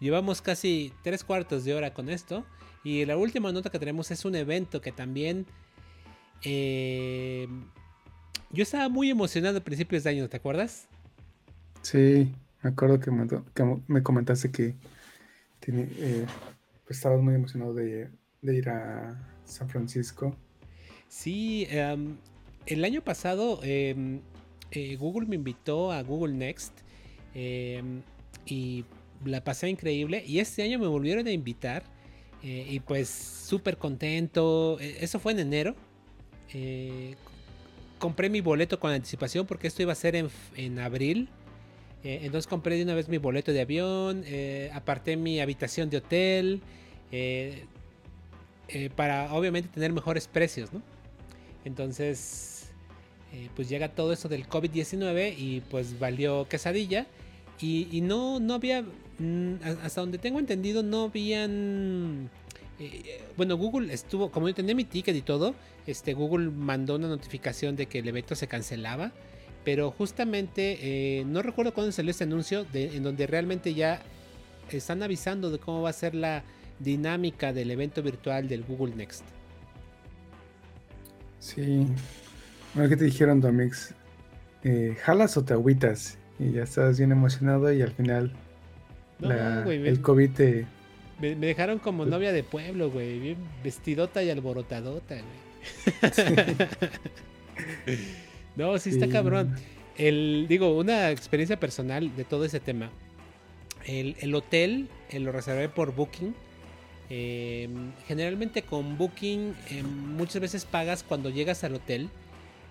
Llevamos casi tres cuartos de hora con esto. Y la última nota que tenemos es un evento que también eh, yo estaba muy emocionado a principios de año, ¿te acuerdas? Sí, me acuerdo que me, comentaste que eh, pues, estabas muy emocionado de, ir a San Francisco. Sí, em, el año pasado em, eh, Google me invitó a Google Next em, y la pasé increíble y este año me volvieron a invitar eh, y pues súper contento. E, eso fue en enero. Eh, compré mi boleto con anticipación porque esto iba a ser en, abril. Eh, entonces compré de una vez mi boleto de avión, aparté mi habitación de hotel, para obviamente tener mejores precios, ¿no? Entonces, pues llega todo eso del COVID-19 y pues valió quesadilla. Y, no, no había, mm, hasta donde tengo entendido, no habían... Eh, bueno, Google estuvo, como yo tenía mi ticket y todo, este, Google mandó una notificación de que el evento se cancelaba. Pero justamente, eh, no recuerdo cuándo salió este anuncio, en donde realmente ya están avisando de cómo va a ser la dinámica del evento virtual del Google Next. Sí. Bueno, ¿qué te dijeron, Domix? Eh, ¿Jalas o te agüitas? y ya estabas bien emocionado y al final el COVID te... Me, dejaron como novia de pueblo, güey, bien vestidota y alborotadota, güey. *laughs* no, sí está cabrón. El, digo, una experiencia personal de todo ese tema. El, hotel eh, lo reservé por Booking. Em, generalmente con Booking muchas veces pagas cuando llegas al hotel.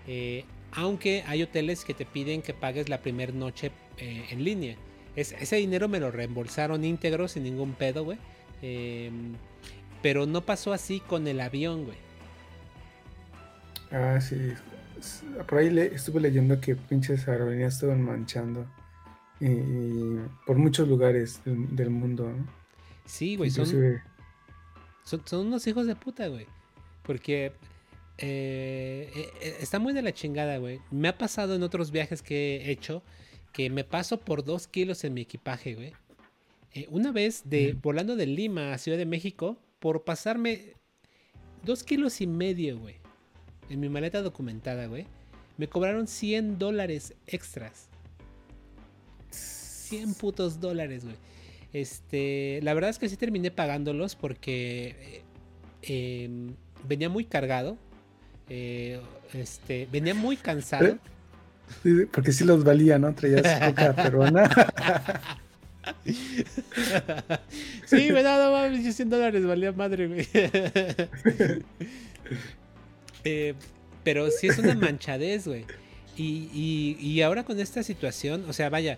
Eh, aunque hay hoteles que te piden que pagues la primera noche eh, en línea. ese dinero me lo reembolsaron íntegro sin ningún pedo, güey. Em, pero no pasó así con el avión, güey. Ah, sí. Por ahí le, estuve leyendo que pinches aerolíneas estaban manchando. Y, por muchos lugares del, mundo, ¿no? Sí, güey. Son, son, son unos hijos de puta, güey. Porque eh, eh, eh, está muy de la chingada, güey. Me ha pasado en otros viajes que he hecho que me paso por dos kilos en mi equipaje, güey. una vez de volando de Lima a Ciudad de México, por pasarme dos kilos y medio, güey, en mi maleta documentada, güey, me cobraron 100 dólares extras. 100 putos dólares, güey. Este, la verdad es que sí terminé pagándolos porque em, venía muy cargado eh, este, venía muy cansado. porque sí los valía, ¿no? Traías coca *laughs* peruana. *laughs* sí, me daba 100 dólares, valía madre, güey. *laughs* Eh, pero sí es una manchadez, güey. Y, y, ahora con esta situación, o sea, vaya,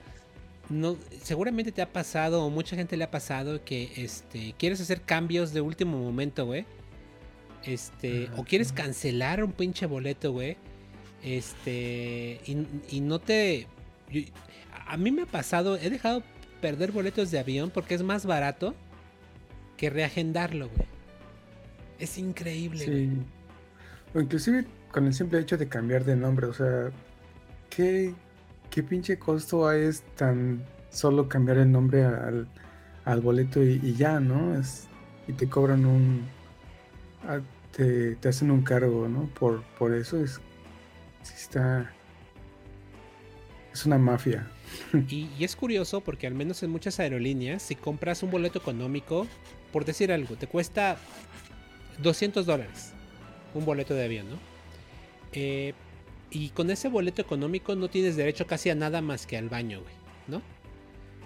no, seguramente te ha pasado, o mucha gente le ha pasado, que este, quieres hacer cambios de último momento, güey este, o quieres cancelar un pinche boleto, güey. Este, y, no te. a mí me ha pasado, he dejado perder boletos de avión porque es más barato que reagendarlo, güey. Es increíble, sí. O inclusive con el simple hecho de cambiar de nombre, o sea, ¿qué, qué pinche costo hay es tan solo cambiar el nombre al, al boleto y, ya, ¿no? Es, y te cobran un, te, hacen un cargo, ¿no? Por, por eso es, está, es una mafia. *laughs* Y, es curioso porque al menos en muchas aerolíneas, si compras un boleto económico, por decir algo, te cuesta 200 dólares un boleto de avión, ¿no? Eh, y con ese boleto económico no tienes derecho casi a nada más que al baño, güey, ¿no?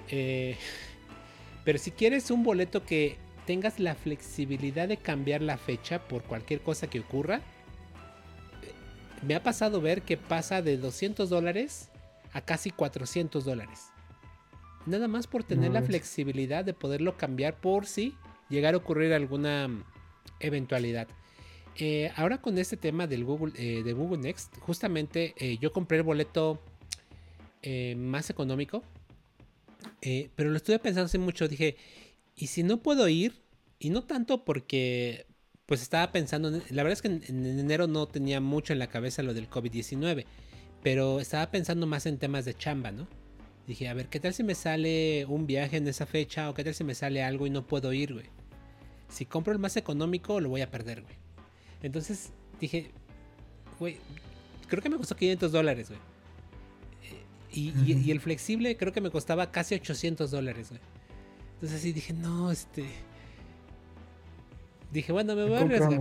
Eh, *laughs* pero si quieres un boleto que tengas la flexibilidad de cambiar la fecha por cualquier cosa que ocurra. Me ha pasado ver que pasa de 200 dólares a casi 400 dólares. Nada más por tener la flexibilidad de poderlo cambiar por si llegar a ocurrir alguna mm, eventualidad. Eh, ahora con este tema del Google, eh, de Google Next, justamente eh, yo compré el boleto más económico, pero lo estuve pensando hace mucho. Dije, y si no puedo ir, y no tanto porque pues estaba pensando, la verdad es que en, enero no tenía mucho en la cabeza lo del COVID-19, pero estaba pensando más en temas de chamba, ¿no? Dije, a ver, ¿qué tal si me sale un viaje en esa fecha o qué tal si me sale algo y no puedo ir, güey? Si compro el más económico, lo voy a perder, güey. Entonces dije, güey, creo que me costó 500 dólares, güey. Y, y, el flexible creo que me costaba casi 800 dólares, güey. Entonces así dije, no, este... Dije, bueno, me voy a arriesgar.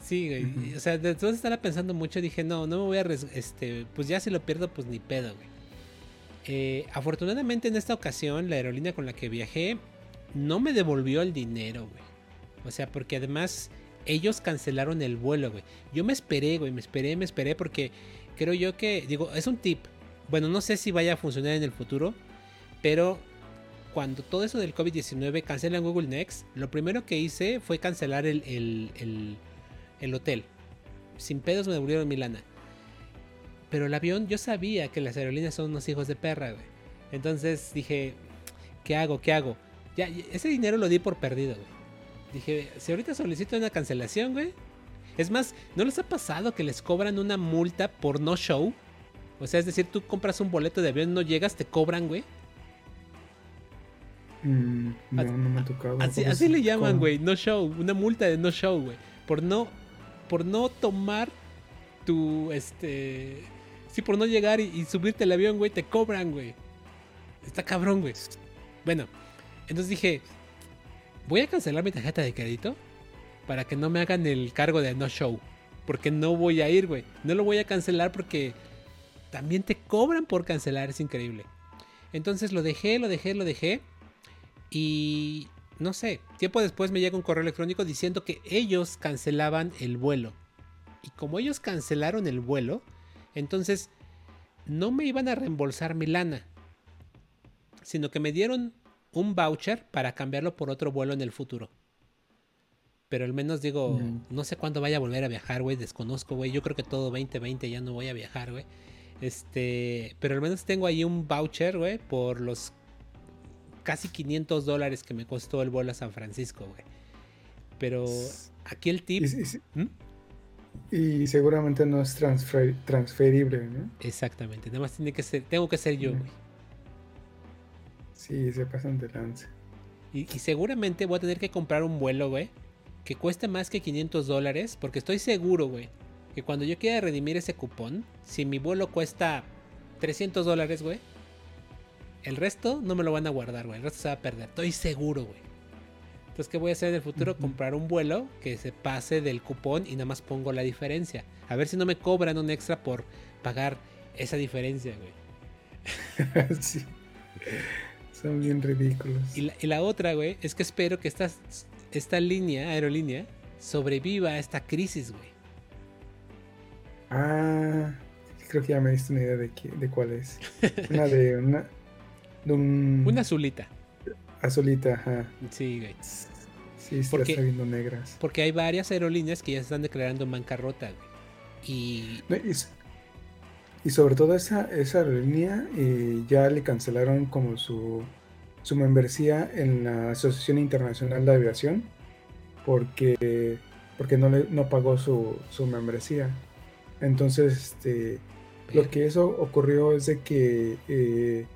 Sí, güey. O sea, después de estar pensando mucho, dije, no, no me voy a arriesgar. Este, pues ya si lo pierdo, pues ni pedo, güey. Eh, afortunadamente en esta ocasión la aerolínea con la que viajé no me devolvió el dinero, güey. O sea, porque además ellos cancelaron el vuelo, güey. Yo me esperé, güey, me esperé, me esperé porque creo yo que, digo, es un tip. Bueno, no sé si vaya a funcionar en el futuro, pero cuando todo eso del COVID-19 cancelan Google Next, lo primero que hice fue cancelar el, el, el, hotel. Sin pedos me devolvieron mi lana. Pero el avión, yo sabía que las aerolíneas son unos hijos de perra, güey. Entonces dije, ¿qué hago? ¿Qué hago? Ya, ese dinero lo di por perdido, güey. Dije, si ahorita solicito una cancelación, güey. Es más, ¿no les ha pasado que les cobran una multa por no show? O sea, es decir, tú compras un boleto de avión, no llegas, te cobran, güey. Mm, no, no me ha tocado. Así, le llaman, güey, no show. Una multa de no show, güey. Por no, por no tomar tu, este... Sí, por no llegar y, y subirte al avión, güey, te cobran, güey. Está cabrón, güey. Bueno, entonces dije, voy a cancelar mi tarjeta de crédito para que no me hagan el cargo de no show. Porque no voy a ir, güey. No lo voy a cancelar porque también te cobran por cancelar. Es increíble. Entonces lo dejé, lo dejé, lo dejé. Y no sé, tiempo después me llega un correo electrónico diciendo que ellos cancelaban el vuelo. Y como ellos cancelaron el vuelo, entonces no me iban a reembolsar mi lana. Sino que me dieron un voucher para cambiarlo por otro vuelo en el futuro. Pero al menos digo, no sé cuándo vaya a volver a viajar, güey. Desconozco, güey. Yo creo que todo 2020 ya no voy a viajar, güey. Este, pero al menos tengo ahí un voucher, güey, por los casi 500 dólares que me costó el vuelo a San Francisco, güey. Pero aquí el tip. Y, ¿Mm? seguramente no es transferible, ¿no? Exactamente. Nada más tiene que ser, tengo que ser yo, güey. Sí, se pasan de lance. Y, seguramente voy a tener que comprar un vuelo, güey, que cueste más que 500 dólares, porque estoy seguro, güey, que cuando yo quiera redimir ese cupón, si mi vuelo cuesta 300 dólares, güey, el resto no me lo van a guardar, güey, el resto se va a perder, estoy seguro, güey. Entonces, ¿qué voy a hacer en el futuro? Comprar un vuelo que se pase del cupón y nada más pongo la diferencia. A ver si no me cobran un extra por pagar esa diferencia, güey. *laughs* sí. Son bien ridículos. Y la, otra, güey, es que espero que esta, esta línea, aerolínea, sobreviva a esta crisis, güey. Ah, creo que ya me diste una idea de, de cuál es. Una de *laughs* una. De un... Una azulita. Azulita, ajá. Sí, güey. Sí, está porque, negras. Porque hay varias aerolíneas que ya se están declarando bancarrota, güey. Y... Y sobre todo esa, esa aerolínea eh, ya le cancelaron como su, su membresía en la Asociación Internacional de Aviación porque, porque no, le, no pagó su, su membresía. Entonces, este, lo que eso ocurrió es de que, eh,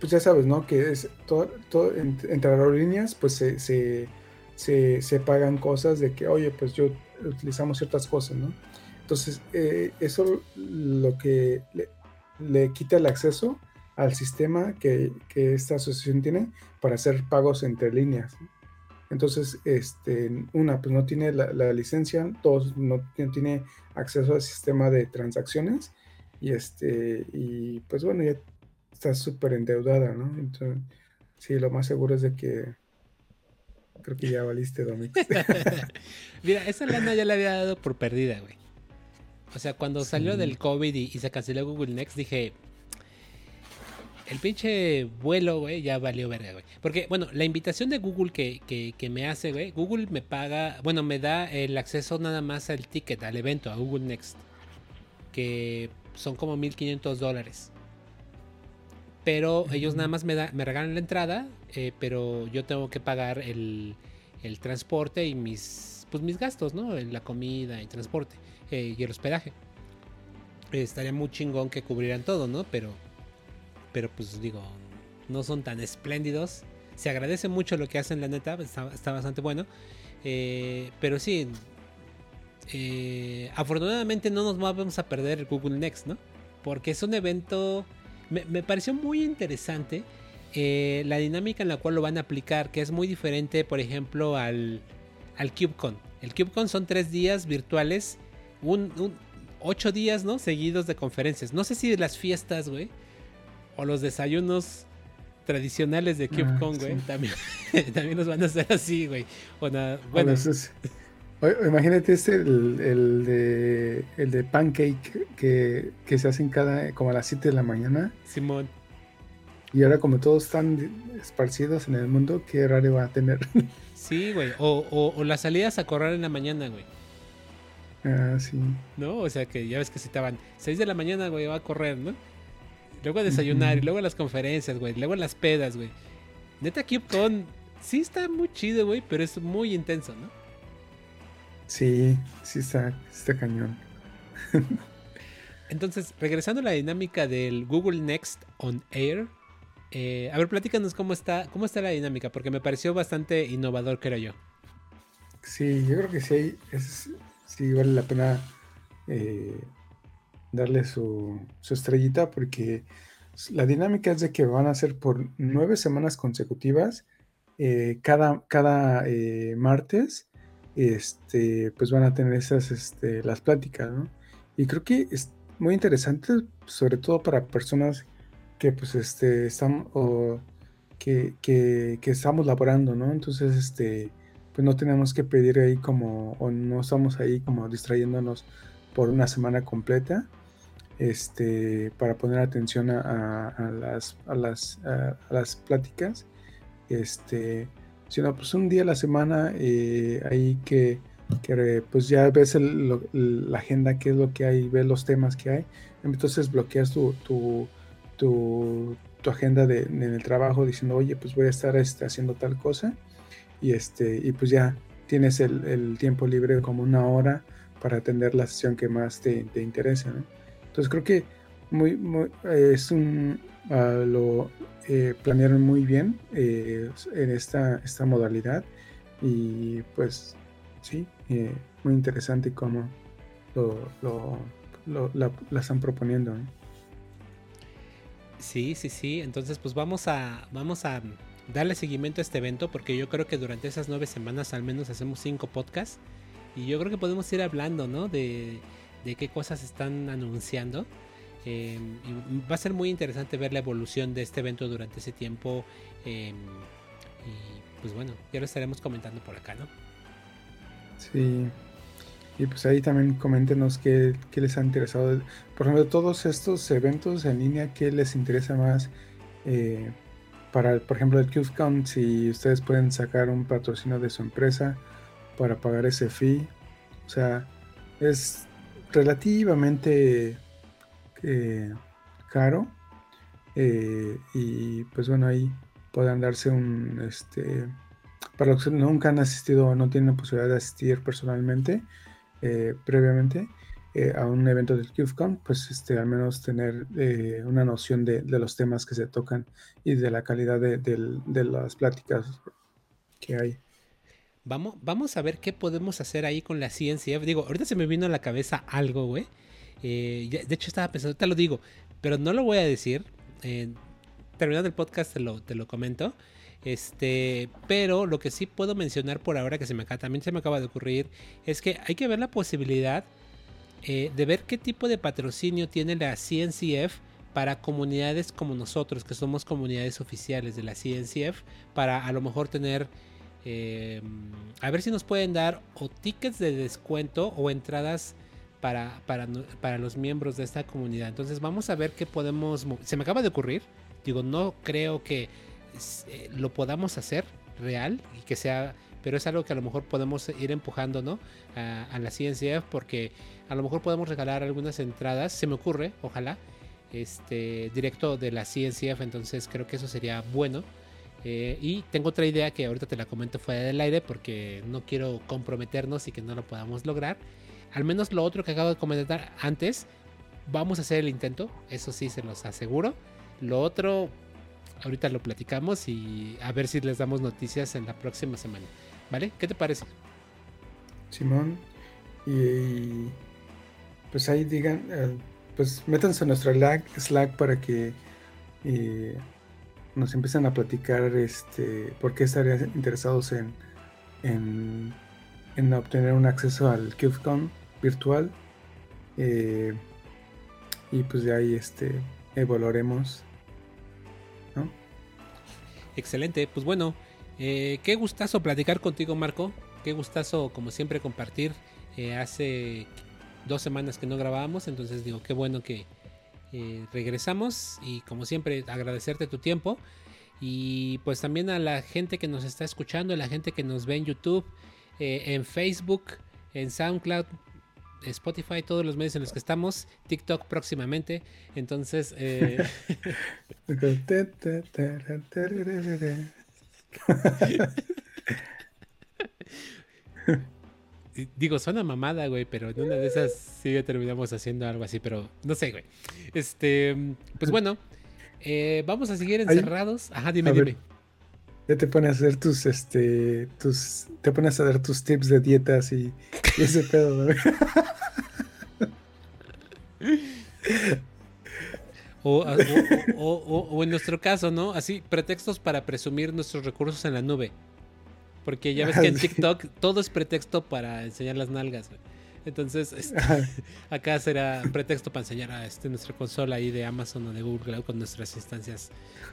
pues ya sabes, ¿no? Que es todo, todo entre aerolíneas, pues se, se, se, se, pagan cosas de que, oye, pues yo utilizamos ciertas cosas, ¿no? Entonces, eh, eso lo que le, quita el acceso al sistema que, esta asociación tiene para hacer pagos entre líneas. Entonces, este, una, pues no tiene la, licencia, dos, no tiene acceso al sistema de transacciones y este, y pues bueno, ya está súper endeudada, ¿no? Entonces, sí, lo más seguro es de que creo que ya valiste, Domix. *laughs* Mira, esa lana ya la había dado por perdida, güey. O sea, cuando salió del COVID y, se canceló Google Next, dije, el pinche vuelo, güey, ya valió verga, güey. Porque, bueno, la invitación de Google que, que, me hace, güey, Google me paga, bueno, me da el acceso nada más al ticket, al evento, a Google Next. Que son como 1500 dólares. Pero ellos nada más me, da, me regalan la entrada, eh, pero yo tengo que pagar el, el transporte y mis, pues, mis gastos, ¿no? La comida y transporte. Eh, y el hospedaje. estaría muy chingón que cubrieran todo, ¿no? Pero, pero pues digo, no son tan espléndidos. Se agradece mucho lo que hacen, la neta, está, bastante bueno. Eh, pero sí, eh, afortunadamente no nos vamos a perder Google Next, ¿no? Porque es un evento, me, pareció muy interesante la dinámica en la cual lo van a aplicar, que es muy diferente, por ejemplo, al, al CubeCon. El CubeCon son tres días virtuales un, ocho días, ¿no? Seguidos de conferencias. No sé si las fiestas, güey, o los desayunos tradicionales de CubeCon, ah, güey, también, *laughs* también nos van a hacer así, güey. bueno, imagínate este, el, el, de, el de pancake que, que se hacen cada, como a las 7 de la mañana. Simón. Y ahora como todos están esparcidos en el mundo, qué raro va a tener. *laughs* Sí, güey. O, o, las salidas a correr en la mañana, güey. Ah, sí. ¿No? O sea que ya ves que citaban 6 de la mañana, güey, va a correr, ¿no? Luego a desayunar y luego a las conferencias, güey. Luego a las pedas, güey. Neta CubeCon sí está muy chido, güey, pero es muy intenso, ¿no? Sí, sí está, está cañón. Entonces, regresando a la dinámica del Google Next on Air, eh, a ver, platícanos cómo está, cómo está la dinámica, porque me pareció bastante innovador, creo yo. Sí, yo creo que sí, es, sí vale la pena eh, darle su, estrellita, porque la dinámica es de que van a ser por nueve semanas consecutivas, eh, cada, cada martes, este, pues van a tener esas, este, las pláticas, ¿no? Y creo que es muy interesante, sobre todo para personas que pues este estamos o que, que, estamos laborando, ¿no? Entonces, este, pues no tenemos que pedir ahí como, o no estamos ahí como distrayéndonos por una semana completa, este, para poner atención a, las, a las, a, las pláticas, este, sino pues un día a la semana eh, ahí que, que, pues ya ves la agenda, qué es lo que hay, ves los temas que hay, entonces bloqueas tu, tu tu, agenda de, en el trabajo diciendo, oye, pues voy a estar este, haciendo tal cosa y, este, y pues ya tienes el, tiempo libre como una hora para atender la sesión que más te, te interesa. Entonces creo que muy, es un, ah, lo eh, planearon muy bien eh, en esta, esta modalidad y pues sí, eh, muy interesante cómo lo, lo, la, están proponiendo. Sí, sí, sí. Entonces, pues vamos a, vamos a darle seguimiento a este evento porque yo creo que durante esas nueve semanas al menos hacemos cinco podcasts y yo creo que podemos ir hablando, ¿no? De, de qué cosas están anunciando. Em, va a ser muy interesante ver la evolución de este evento durante ese tiempo. Em, y pues bueno, ya lo estaremos comentando por acá, ¿no? Sí, y pues ahí también coméntenos qué, les ha interesado. Por ejemplo, todos estos eventos en línea, ¿qué les interesa más? Eh, para, por ejemplo, el CubeCon, si ustedes pueden sacar un patrocinio de su empresa para pagar ese fee. O sea, es relativamente eh, caro. Eh, y pues bueno, ahí puedan darse un, este, para los que nunca han asistido o no tienen la posibilidad de asistir personalmente, eh, previamente a un evento del CubeCon, pues este, al menos tener una noción de, los temas que se tocan y de la calidad de, las pláticas que hay. Vamos, vamos a ver qué podemos hacer ahí con la CNCF. Digo, ahorita se me vino a la cabeza algo, güey. De hecho, estaba pensando, te lo digo, pero no lo voy a decir. terminando el podcast te lo, te lo comento. Este, pero lo que sí puedo mencionar por ahora que se me acaba, también se me acaba de ocurrir es que hay que ver la posibilidad eh, de ver qué tipo de patrocinio tiene la CNCF para comunidades como nosotros, que somos comunidades oficiales de la CNCF, para a lo mejor tener, eh, a ver si nos pueden dar o tickets de descuento o entradas para, para, para los miembros de esta comunidad. Entonces vamos a ver qué podemos... Se me acaba de ocurrir, digo, no creo que eh, lo podamos hacer real y que sea, pero es algo que a lo mejor podemos ir empujando, ¿no? A, la CNCF porque a lo mejor podemos regalar algunas entradas, se me ocurre, ojalá, este, directo de la CNCF, entonces creo que eso sería bueno. Eh, y tengo otra idea que ahorita te la comento fuera del aire porque no quiero comprometernos y que no lo podamos lograr. Al menos lo otro que acabo de comentar antes, vamos a hacer el intento, eso sí se los aseguro. Lo otro, ahorita lo platicamos y a ver si les damos noticias en la próxima semana. ¿Vale? ¿Qué te parece? Simón, y, pues ahí digan, eh, pues métanse en nuestro Slack, Slack para que eh, nos empiecen a platicar este, por qué estarían interesados en, en, en obtener un acceso al CubeCon virtual Eh, y pues de ahí este, evaluaremos. Excelente, pues bueno, eh, qué gustazo platicar contigo, Marco. Qué gustazo, como siempre, compartir. Eh, hace dos semanas que no grabábamos, entonces digo, qué bueno que eh, regresamos y como siempre agradecerte tu tiempo y pues también a la gente que nos está escuchando, a la gente que nos ve en YouTube, en Facebook, en SoundCloud, Spotify, todos los medios en los que estamos, TikTok próximamente. Entonces, eh... *laughs* Digo, suena mamada, güey, pero en una de esas sí terminamos haciendo algo así, pero no sé, güey. Este, pues bueno, eh, vamos a seguir encerrados. Ajá, dime, dime. Ya te pones a hacer tus, este, tus, te pones a dar tus tips de dietas y, ese *laughs* pedo, güey. O, o, en nuestro caso, ¿no? Así, pretextos para presumir nuestros recursos en la nube. Porque ya ves que en *laughs* TikTok todo es pretexto para enseñar las nalgas, Entonces, este, *laughs* *laughs* acá será pretexto para enseñar a este, nuestra consola ahí de Amazon o de Google con nuestras instancias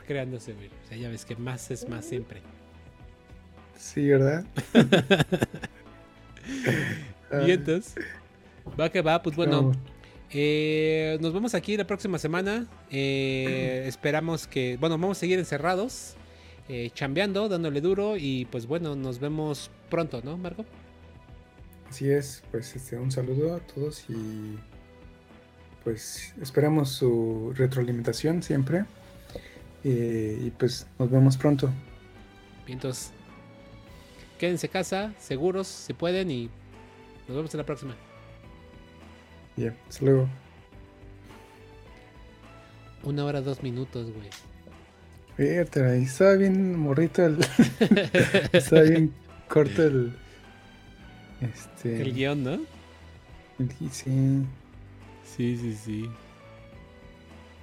creándose, O sea, ya ves que más es más siempre. Sí, ¿verdad? *laughs* y entonces, va que va, pues bueno. Eh, nos vemos aquí la próxima semana. Eh, *clears throat* esperamos que, bueno, vamos a seguir encerrados, eh, chambeando, dándole duro y pues bueno, nos vemos pronto, ¿no, Marco? Así es, pues este, un saludo a todos y pues esperamos su retroalimentación siempre y pues nos vemos pronto. Bien, entonces, quédense casa, seguros si pueden y nos vemos en la próxima. Ya, hasta luego. Una hora, dos minutos, güey. Fíjate, ahí estaba bien morrito el. *laughs* estaba bien corto el. Este. El guion, ¿no? El, sí. Sí, sí, sí.